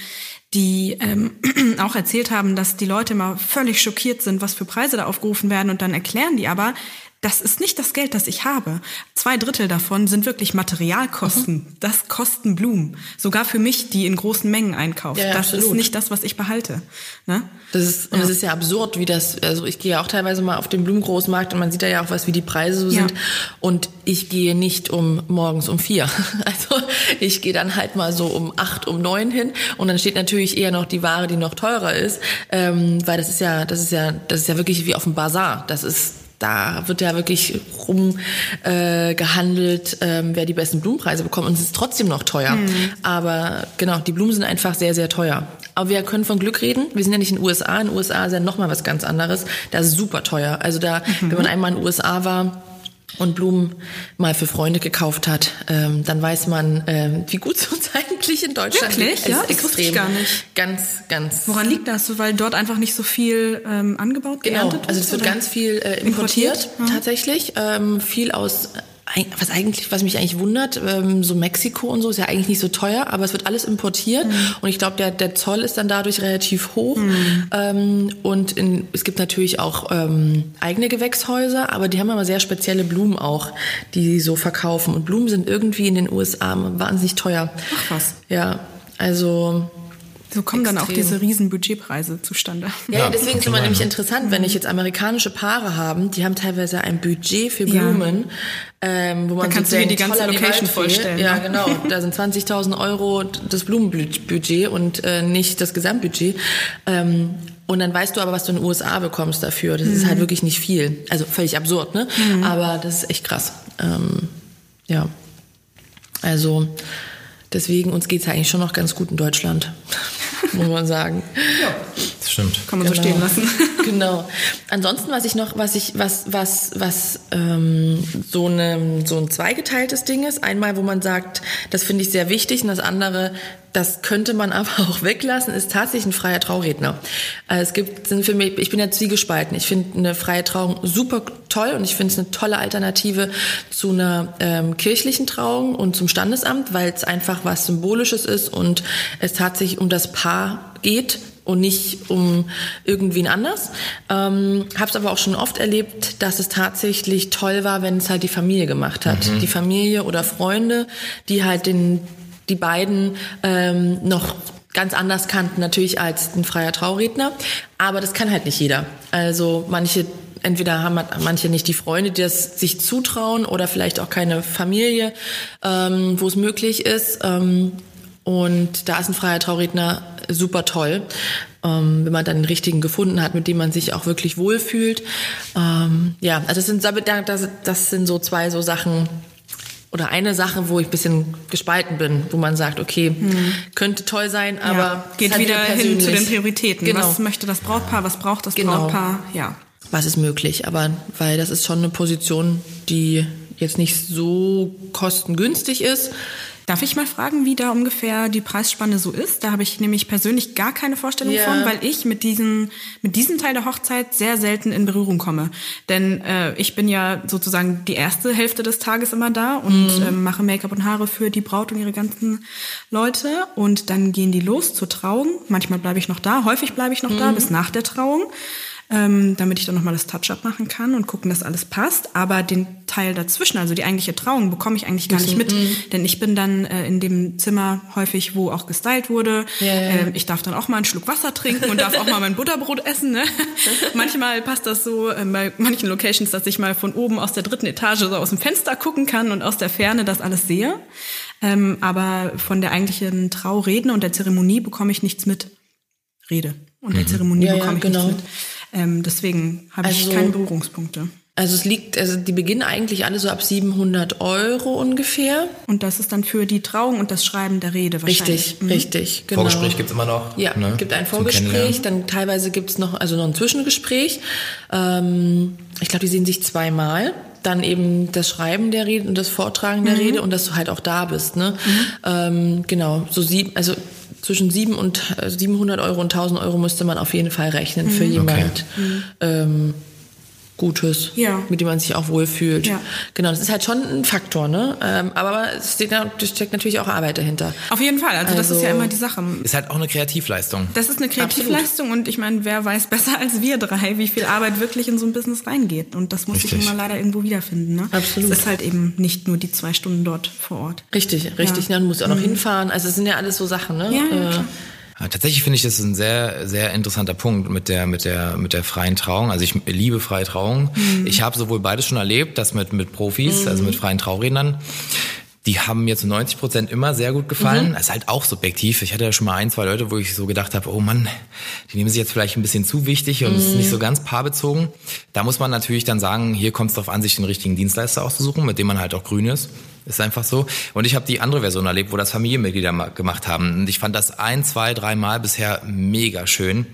die ähm, auch erzählt haben, dass die Leute immer völlig schockiert sind, was für Preise da aufgerufen werden und dann erklären die aber, das ist nicht das Geld, das ich habe. Zwei Drittel davon sind wirklich Materialkosten. Mhm. Das kosten Blumen. Sogar für mich, die in großen Mengen einkauft. Ja, ja, das absolut. ist nicht das, was ich behalte. Ne? Das ist, und ja. das ist ja absurd, wie das, also ich gehe ja auch teilweise mal auf den Blumengroßmarkt und man sieht da ja auch was, wie die Preise so sind. Und ich gehe nicht um morgens um vier. Also ich gehe dann halt mal so um acht, um neun hin und dann steht natürlich eher noch die Ware, die noch teurer ist. Ähm, weil das ist ja, das ist ja, das ist ja wirklich wie auf dem Bazar. Das ist da wird ja wirklich rum äh, gehandelt, ähm, wer die besten Blumenpreise bekommt und es ist trotzdem noch teuer. Mhm. Aber genau, die Blumen sind einfach sehr, sehr teuer. Aber wir können von Glück reden. Wir sind ja nicht in den USA. In den USA ist ja noch mal was ganz anderes. Da ist es super teuer. Also da, mhm. wenn man einmal in den USA war, und Blumen mal für Freunde gekauft hat, ähm, dann weiß man, ähm, wie gut es uns eigentlich in Deutschland Wirklich? Ja, das wusste ich gar nicht. Ganz, ganz. Woran liegt das? Weil dort einfach nicht so viel ähm, angebaut, genau. geerntet Also es wird ganz viel äh, importiert, importiert? Mhm. tatsächlich. Ähm, viel aus was eigentlich, was mich eigentlich wundert, ähm, so Mexiko und so ist ja eigentlich nicht so teuer, aber es wird alles importiert mhm. und ich glaube, der, der Zoll ist dann dadurch relativ hoch. Mhm. Ähm, und in, es gibt natürlich auch ähm, eigene Gewächshäuser, aber die haben immer sehr spezielle Blumen auch, die sie so verkaufen. Und Blumen sind irgendwie in den USA wahnsinnig teuer. Ach was. Ja, also so kommen Extrem. dann auch diese riesen Budgetpreise zustande. Ja, ja deswegen ist immer nämlich interessant, wenn ich jetzt amerikanische Paare haben, die haben teilweise ein Budget für Blumen, ja. ähm, wo man da kannst du dir die ganze Location vorstellen. Ja, ne? genau. Da sind 20.000 Euro das Blumenbudget und äh, nicht das Gesamtbudget. Ähm, und dann weißt du aber, was du in den USA bekommst dafür. Das mhm. ist halt wirklich nicht viel. Also völlig absurd, ne? Mhm. Aber das ist echt krass. Ähm, ja. Also deswegen, uns geht's ja eigentlich schon noch ganz gut in Deutschland muss man sagen. Ja, stimmt. Kann man genau. so stehen lassen. genau. Ansonsten, was ich noch, was ich, was, was, was ähm, so, eine, so ein zweigeteiltes Ding ist, einmal, wo man sagt, das finde ich sehr wichtig, und das andere, das könnte man aber auch weglassen, ist tatsächlich ein freier Trauredner. Also es gibt, sind für mich, ich bin ja zwiegespalten. Ich finde eine freie Trauung super toll und ich finde es eine tolle Alternative zu einer ähm, kirchlichen Trauung und zum Standesamt, weil es einfach was Symbolisches ist und es tatsächlich um das Paar geht und nicht um irgendwen anders. Ähm, Habe es aber auch schon oft erlebt, dass es tatsächlich toll war, wenn es halt die Familie gemacht hat. Mhm. Die Familie oder Freunde, die halt den die beiden ähm, noch ganz anders kannten natürlich als ein freier Trauredner. Aber das kann halt nicht jeder. Also manche entweder haben manche nicht die Freunde, die das sich zutrauen oder vielleicht auch keine Familie, ähm, wo es möglich ist. Ähm, und da ist ein freier Trauredner super toll, ähm, wenn man dann den richtigen gefunden hat, mit dem man sich auch wirklich wohlfühlt. Ähm, ja, also das sind, das, das sind so zwei so Sachen, oder eine Sache, wo ich ein bisschen gespalten bin, wo man sagt, okay, mhm. könnte toll sein, aber ja, geht halt wieder hin zu den Prioritäten. Genau. Was möchte das Brautpaar, was braucht das genau. Brautpaar? Ja. Was ist möglich, aber weil das ist schon eine Position, die jetzt nicht so kostengünstig ist. Darf ich mal fragen, wie da ungefähr die Preisspanne so ist? Da habe ich nämlich persönlich gar keine Vorstellung ja. von, weil ich mit diesem, mit diesem Teil der Hochzeit sehr selten in Berührung komme. Denn äh, ich bin ja sozusagen die erste Hälfte des Tages immer da und mhm. äh, mache Make-up und Haare für die Braut und ihre ganzen Leute. Und dann gehen die los zur Trauung. Manchmal bleibe ich noch da, häufig bleibe ich noch mhm. da bis nach der Trauung ähm, damit ich dann nochmal das Touch-up machen kann und gucken, dass alles passt. Aber den Teil dazwischen, also die eigentliche Trauung, bekomme ich eigentlich gar nicht mit, mhm. denn ich bin dann äh, in dem Zimmer häufig, wo auch gestylt wurde. Ja, ja. Ähm, ich darf dann auch mal einen Schluck Wasser trinken und darf auch mal mein Butterbrot essen. Ne? Manchmal passt das so äh, bei manchen Locations, dass ich mal von oben aus der dritten Etage so aus dem Fenster gucken kann und aus der Ferne das alles sehe. Ähm, aber von der eigentlichen Traureden und der Zeremonie bekomme ich nichts mit. Rede und der mhm. Zeremonie ja, bekomme ich genau. nichts mit. Ähm, deswegen habe ich also, keine Berührungspunkte. Also es liegt, also die beginnen eigentlich alle so ab 700 Euro ungefähr. Und das ist dann für die Trauung und das Schreiben der Rede wahrscheinlich. Richtig, mhm. richtig, genau. Vorgespräch gibt's immer noch. Ja, ne? gibt ein Vorgespräch, dann teilweise gibt's noch, also noch ein Zwischengespräch. Ähm, ich glaube, die sehen sich zweimal dann eben das Schreiben der Rede und das Vortragen der mhm. Rede und dass du halt auch da bist. Ne? Mhm. Ähm, genau, so sieben, also zwischen sieben und 700 äh, Euro und 1000 Euro müsste man auf jeden Fall rechnen mhm. für jemand. Okay. Ähm, Gutes, ja. mit dem man sich auch wohlfühlt. Ja. Genau, das ist halt schon ein Faktor, ne? Ähm, aber es steht, steckt natürlich auch Arbeit dahinter. Auf jeden Fall, also, also, das ist ja also immer die Sache. Ist halt auch eine Kreativleistung. Das ist eine Kreativleistung Absolut. und ich meine, wer weiß besser als wir drei, wie viel Arbeit wirklich in so ein Business reingeht. Und das muss richtig. ich immer leider irgendwo wiederfinden. Ne? Absolut. Es ist halt eben nicht nur die zwei Stunden dort vor Ort. Richtig, richtig. Ja. Du musst auch noch mhm. hinfahren. Also es sind ja alles so Sachen, ne? Ja, ja, äh, Tatsächlich finde ich das ein sehr, sehr interessanter Punkt mit der, mit der, mit der freien Trauung. Also ich liebe freie Trauung. Mhm. Ich habe sowohl beides schon erlebt, das mit, mit Profis, mhm. also mit freien Traurednern. Die haben mir zu 90 Prozent immer sehr gut gefallen. Mhm. Das ist halt auch subjektiv. Ich hatte ja schon mal ein, zwei Leute, wo ich so gedacht habe, oh Mann, die nehmen sich jetzt vielleicht ein bisschen zu wichtig und es ist nicht so mhm. ganz paarbezogen. Da muss man natürlich dann sagen, hier kommt es darauf an, sich den richtigen Dienstleister auszusuchen, mit dem man halt auch grün ist. Ist einfach so. Und ich habe die andere Version erlebt, wo das Familienmitglieder gemacht haben. Und ich fand das ein, zwei, dreimal bisher mega schön.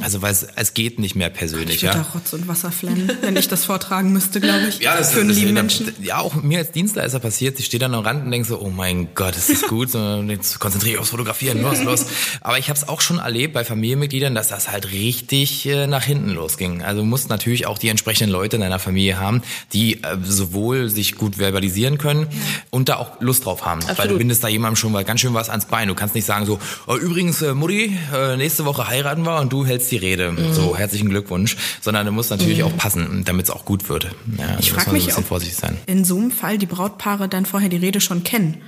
Also weil es, es geht nicht mehr persönlich. Ich würde ja. Rotz und Wasser flennen, wenn ich das vortragen müsste, glaube ich. Ja, das für einen lieben Menschen. Ja, auch mir als Dienstleister passiert. Ich stehe dann am Rand und denke so, oh mein Gott, das ist gut. so, jetzt konzentriere ich aufs Fotografieren, los, los. Aber ich habe es auch schon erlebt bei Familienmitgliedern, dass das halt richtig äh, nach hinten losging. Also du musst natürlich auch die entsprechenden Leute in deiner Familie haben, die äh, sowohl sich gut verbalisieren können und da auch Lust drauf haben. Absolut. Weil du bindest da jemandem schon mal ganz schön was ans Bein. Du kannst nicht sagen so, oh, übrigens, äh, Mutti, äh, nächste Woche heiraten wir und du hältst die Rede. Mhm. So, herzlichen Glückwunsch. Sondern du musst natürlich mhm. auch passen, damit es auch gut wird. Ja, ich frage mich, ob vorsichtig sein. in so einem Fall die Brautpaare dann vorher die Rede schon kennen.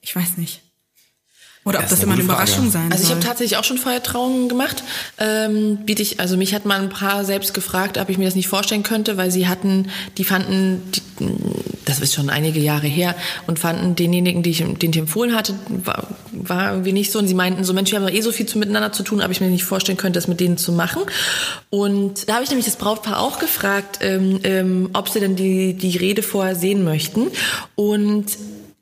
Ich weiß nicht. Oder ob das, das immer eine Überraschung Frage. sein Also ich habe tatsächlich auch schon Feuertrauungen gemacht. Ähm, biete ich, also mich hat mal ein paar selbst gefragt, ob ich mir das nicht vorstellen könnte, weil sie hatten, die fanden, die, das ist schon einige Jahre her, und fanden denjenigen, die ich, den ich empfohlen hatte, war, war irgendwie nicht so. Und sie meinten, so Mensch, wir haben eh so viel zu, miteinander zu tun, aber ich mir nicht vorstellen könnte, das mit denen zu machen. Und da habe ich nämlich das Brautpaar auch gefragt, ähm, ähm, ob sie denn die, die Rede vorher sehen möchten. Und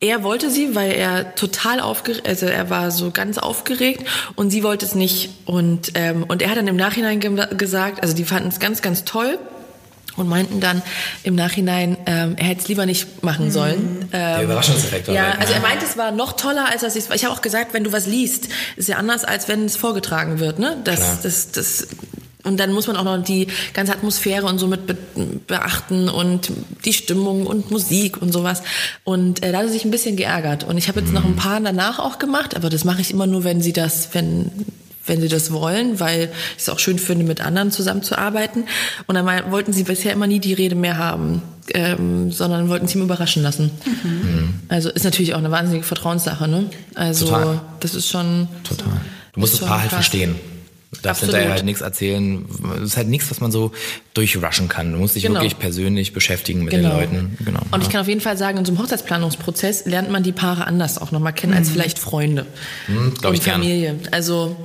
er wollte sie, weil er total aufgeregt, also er war so ganz aufgeregt und sie wollte es nicht. Und, ähm, und er hat dann im Nachhinein ge gesagt, also die fanden es ganz, ganz toll und meinten dann im Nachhinein, ähm, er hätte es lieber nicht machen sollen. Mhm. Der ähm, Überraschungseffekt. Ja, also er meinte, es war noch toller, als das ich. Ich habe auch gesagt, wenn du was liest, ist ja anders, als wenn es vorgetragen wird. Ne? Das, das, das, und dann muss man auch noch die ganze Atmosphäre und so mit beachten und die Stimmung und Musik und sowas. Und äh, da hat er sich ein bisschen geärgert. Und ich habe jetzt noch ein paar danach auch gemacht, aber das mache ich immer nur, wenn sie das, wenn wenn sie das wollen, weil ich es auch schön finde, mit anderen zusammenzuarbeiten. Und dann wollten sie bisher immer nie die Rede mehr haben, ähm, sondern wollten sie ihm überraschen lassen. Mhm. Also ist natürlich auch eine wahnsinnige Vertrauenssache. Ne? Also Total. das ist schon. Total. Du musst das Paar halt verstehen. Du darfst Absolut. hinterher halt nichts erzählen. Es ist halt nichts, was man so durchrushen kann. Du musst dich genau. wirklich persönlich beschäftigen mit genau. den Leuten. Genau. Und ich kann auf jeden Fall sagen, in so einem Hochzeitsplanungsprozess lernt man die Paare anders auch nochmal kennen mhm. als vielleicht Freunde mhm, und Familie. Gern. Also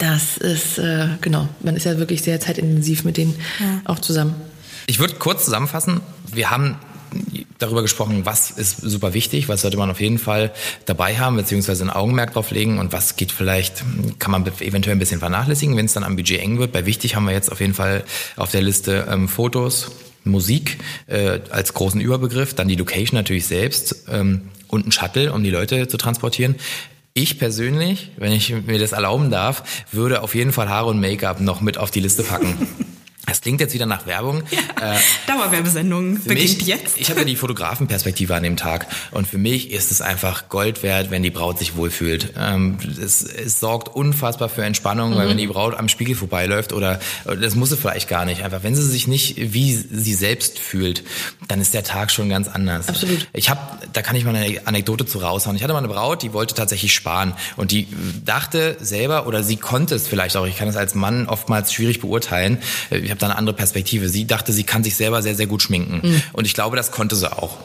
das ist, äh, genau, man ist ja wirklich sehr zeitintensiv mit denen ja. auch zusammen. Ich würde kurz zusammenfassen, wir haben darüber gesprochen, was ist super wichtig, was sollte man auf jeden Fall dabei haben, beziehungsweise ein Augenmerk drauf legen und was geht vielleicht, kann man eventuell ein bisschen vernachlässigen, wenn es dann am Budget eng wird. Bei wichtig haben wir jetzt auf jeden Fall auf der Liste ähm, Fotos, Musik äh, als großen Überbegriff, dann die Location natürlich selbst ähm, und ein Shuttle, um die Leute zu transportieren. Ich persönlich, wenn ich mir das erlauben darf, würde auf jeden Fall Haare und Make-up noch mit auf die Liste packen. Das klingt jetzt wieder nach Werbung. Ja, äh, Dauerwerbesendung beginnt mich, jetzt. Ich habe ja die Fotografenperspektive an dem Tag und für mich ist es einfach Gold wert, wenn die Braut sich wohlfühlt. Ähm, es, es sorgt unfassbar für Entspannung, mhm. weil wenn die Braut am Spiegel vorbeiläuft oder das muss sie vielleicht gar nicht, einfach wenn sie sich nicht wie sie selbst fühlt, dann ist der Tag schon ganz anders. Absolut. Ich habe, da kann ich mal eine Anekdote zu raushauen. Ich hatte mal eine Braut, die wollte tatsächlich sparen und die dachte selber oder sie konnte es vielleicht auch. Ich kann es als Mann oftmals schwierig beurteilen. Ich habe da eine andere Perspektive. Sie dachte, sie kann sich selber sehr, sehr gut schminken. Mhm. Und ich glaube, das konnte sie auch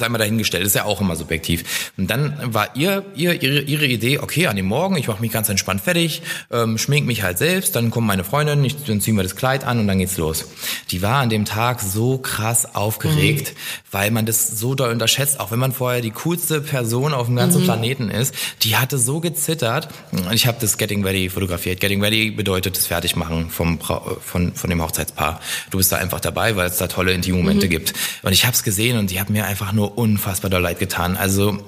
sei mal dahingestellt, ist ja auch immer subjektiv. Und dann war ihr, ihr ihre, ihre Idee, okay, an dem Morgen, ich mache mich ganz entspannt fertig, ähm, schmink mich halt selbst, dann kommen meine Freundin, ich, dann ziehen wir das Kleid an und dann geht's los. Die war an dem Tag so krass aufgeregt, mhm. weil man das so doll unterschätzt, auch wenn man vorher die coolste Person auf dem ganzen mhm. Planeten ist, die hatte so gezittert. Und ich habe das Getting Ready fotografiert. Getting Ready bedeutet das Fertigmachen vom von von dem Hochzeitspaar. Du bist da einfach dabei, weil es da tolle Intimmomente mhm. gibt. Und ich habe es gesehen und die hat mir einfach nur unfassbar doll leid getan. Also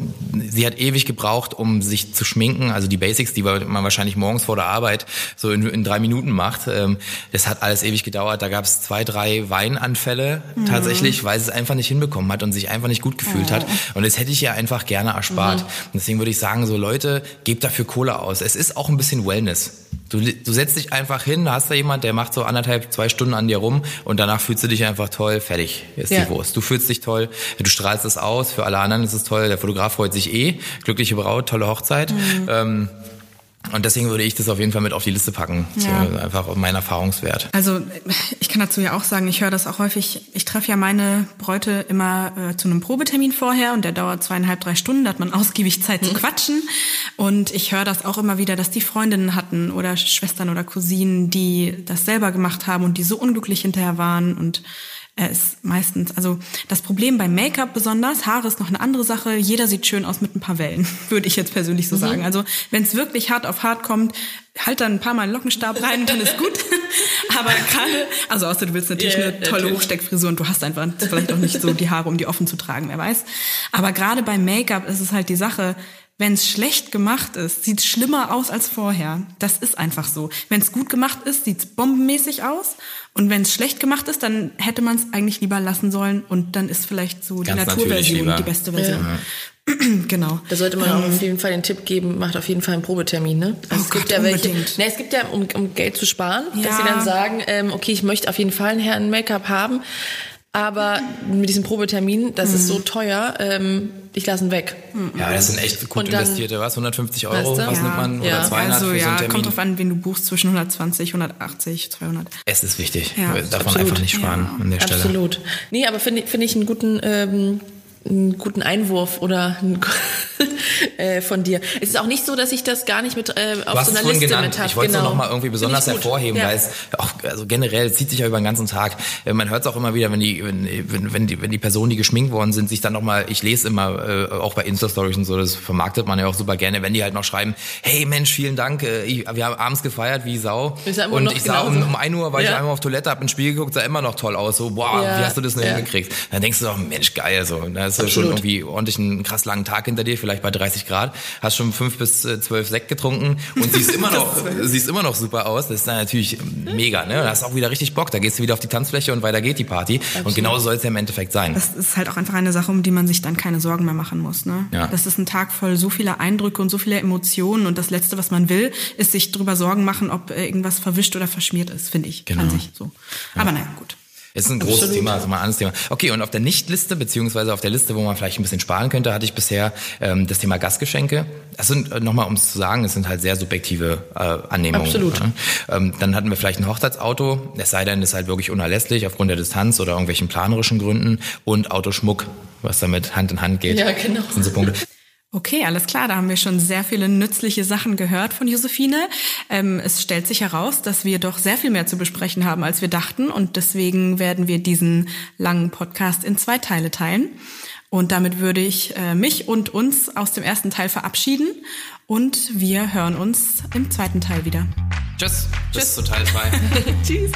sie hat ewig gebraucht, um sich zu schminken. Also die Basics, die man wahrscheinlich morgens vor der Arbeit so in, in drei Minuten macht. Ähm, das hat alles ewig gedauert. Da gab es zwei, drei Weinanfälle mhm. tatsächlich, weil sie es einfach nicht hinbekommen hat und sich einfach nicht gut gefühlt oh. hat. Und das hätte ich ihr einfach gerne erspart. Mhm. deswegen würde ich sagen, so Leute, gebt dafür Kohle aus. Es ist auch ein bisschen Wellness. Du, du setzt dich einfach hin, da hast da jemand, der macht so anderthalb, zwei Stunden an dir rum und danach fühlst du dich einfach toll, fertig ist ja. die Wurst. Du fühlst dich toll, du strahlst es aus, für alle anderen ist es toll, der Fotograf freut sich eh, glückliche Braut, tolle Hochzeit. Mhm. Ähm, und deswegen würde ich das auf jeden Fall mit auf die Liste packen. Ja. So einfach mein Erfahrungswert. Also ich kann dazu ja auch sagen, ich höre das auch häufig. Ich treffe ja meine Bräute immer äh, zu einem Probetermin vorher und der dauert zweieinhalb, drei Stunden. Da hat man ausgiebig Zeit mhm. zu quatschen. Und ich höre das auch immer wieder, dass die Freundinnen hatten oder Schwestern oder Cousinen, die das selber gemacht haben und die so unglücklich hinterher waren und er ist meistens, also das Problem beim Make-up besonders, Haare ist noch eine andere Sache. Jeder sieht schön aus mit ein paar Wellen, würde ich jetzt persönlich so mhm. sagen. Also wenn es wirklich hart auf hart kommt, halt dann ein paar Mal einen Lockenstab rein und dann ist gut. Aber gerade, also außer du willst natürlich yeah, eine tolle natürlich. Hochsteckfrisur und du hast einfach vielleicht auch nicht so die Haare, um die offen zu tragen, wer weiß. Aber gerade beim Make-up ist es halt die Sache, wenn es schlecht gemacht ist, sieht es schlimmer aus als vorher. Das ist einfach so. Wenn es gut gemacht ist, sieht es bombenmäßig aus. Und wenn es schlecht gemacht ist, dann hätte man es eigentlich lieber lassen sollen und dann ist vielleicht so Ganz die Naturversion die beste Version. Ja. genau. Da sollte man auch auf jeden Fall den Tipp geben, macht auf jeden Fall einen Probetermin. Ne? Also oh es gibt Gott, ja welche. Ne, es gibt ja, um, um Geld zu sparen, ja. dass sie dann sagen, ähm, okay, ich möchte auf jeden Fall einen Herrn Make-up haben. Aber mit diesem Probetermin, das mhm. ist so mhm. teuer, ähm, ich lasse ihn weg. Mhm. Ja, das sind echt gut dann, investierte, was? 150 Euro, weißt du? was ja. nimmt man? Oder ja. 200 also, für ja, so einen Termin? kommt drauf an, wen du buchst, zwischen 120, 180, 200. Es ist wichtig. Ja, Darf man einfach nicht sparen ja. an der Stelle. Absolut. Nee, aber finde find ich einen guten... Ähm, einen guten Einwurf oder äh, von dir. Es ist auch nicht so, dass ich das gar nicht mit äh, auf so einer Liste genannt. mit habe. Ich wollte genau. es noch mal irgendwie besonders hervorheben, ja. weil es auch also generell zieht sich ja über den ganzen Tag. Äh, man hört es auch immer wieder, wenn die wenn, wenn die wenn die Personen, die geschminkt worden sind, sich dann noch mal. Ich lese immer äh, auch bei Insta Stories und so, das vermarktet man ja auch super gerne, wenn die halt noch schreiben, hey Mensch, vielen Dank, äh, ich, wir haben abends gefeiert wie Sau und ich sah um, um 1 Uhr war ja. ich einmal auf Toilette, hab ins Spiel geguckt, sah immer noch toll aus, so boah, ja. wie hast du das denn hingekriegt? Dann denkst du doch, Mensch, geil so. Da hast du schon irgendwie ordentlich einen krass langen Tag hinter dir, vielleicht bei 30 Grad, hast schon fünf bis äh, zwölf Sekt getrunken und siehst immer noch, siehst immer noch super aus. Das ist dann natürlich mega, ne? Da hast auch wieder richtig Bock. Da gehst du wieder auf die Tanzfläche und weiter geht die Party. Absolut. Und genauso soll es ja im Endeffekt sein. Das ist halt auch einfach eine Sache, um die man sich dann keine Sorgen mehr machen muss, ne? Ja. Das ist ein Tag voll so vieler Eindrücke und so viele Emotionen und das Letzte, was man will, ist sich drüber Sorgen machen, ob äh, irgendwas verwischt oder verschmiert ist, finde ich. Genau. An sich so. Aber ja. naja, gut. Ist ein großes. Thema, also mal ein anderes Thema. Okay, und auf der Nicht-Liste, beziehungsweise auf der Liste, wo man vielleicht ein bisschen sparen könnte, hatte ich bisher ähm, das Thema Gastgeschenke. Das sind, äh, nochmal um es zu sagen, es sind halt sehr subjektive äh, Annehmungen. Absolut. Ja. Ähm, dann hatten wir vielleicht ein Hochzeitsauto, es sei denn, es ist halt wirklich unerlässlich aufgrund der Distanz oder irgendwelchen planerischen Gründen und Autoschmuck, was damit Hand in Hand geht. Ja, genau. Das sind so Punkte. Okay, alles klar. Da haben wir schon sehr viele nützliche Sachen gehört von Josephine. Ähm, es stellt sich heraus, dass wir doch sehr viel mehr zu besprechen haben, als wir dachten. Und deswegen werden wir diesen langen Podcast in zwei Teile teilen. Und damit würde ich äh, mich und uns aus dem ersten Teil verabschieden. Und wir hören uns im zweiten Teil wieder. Tschüss. Bis Tschüss. zu Teil 2. Tschüss.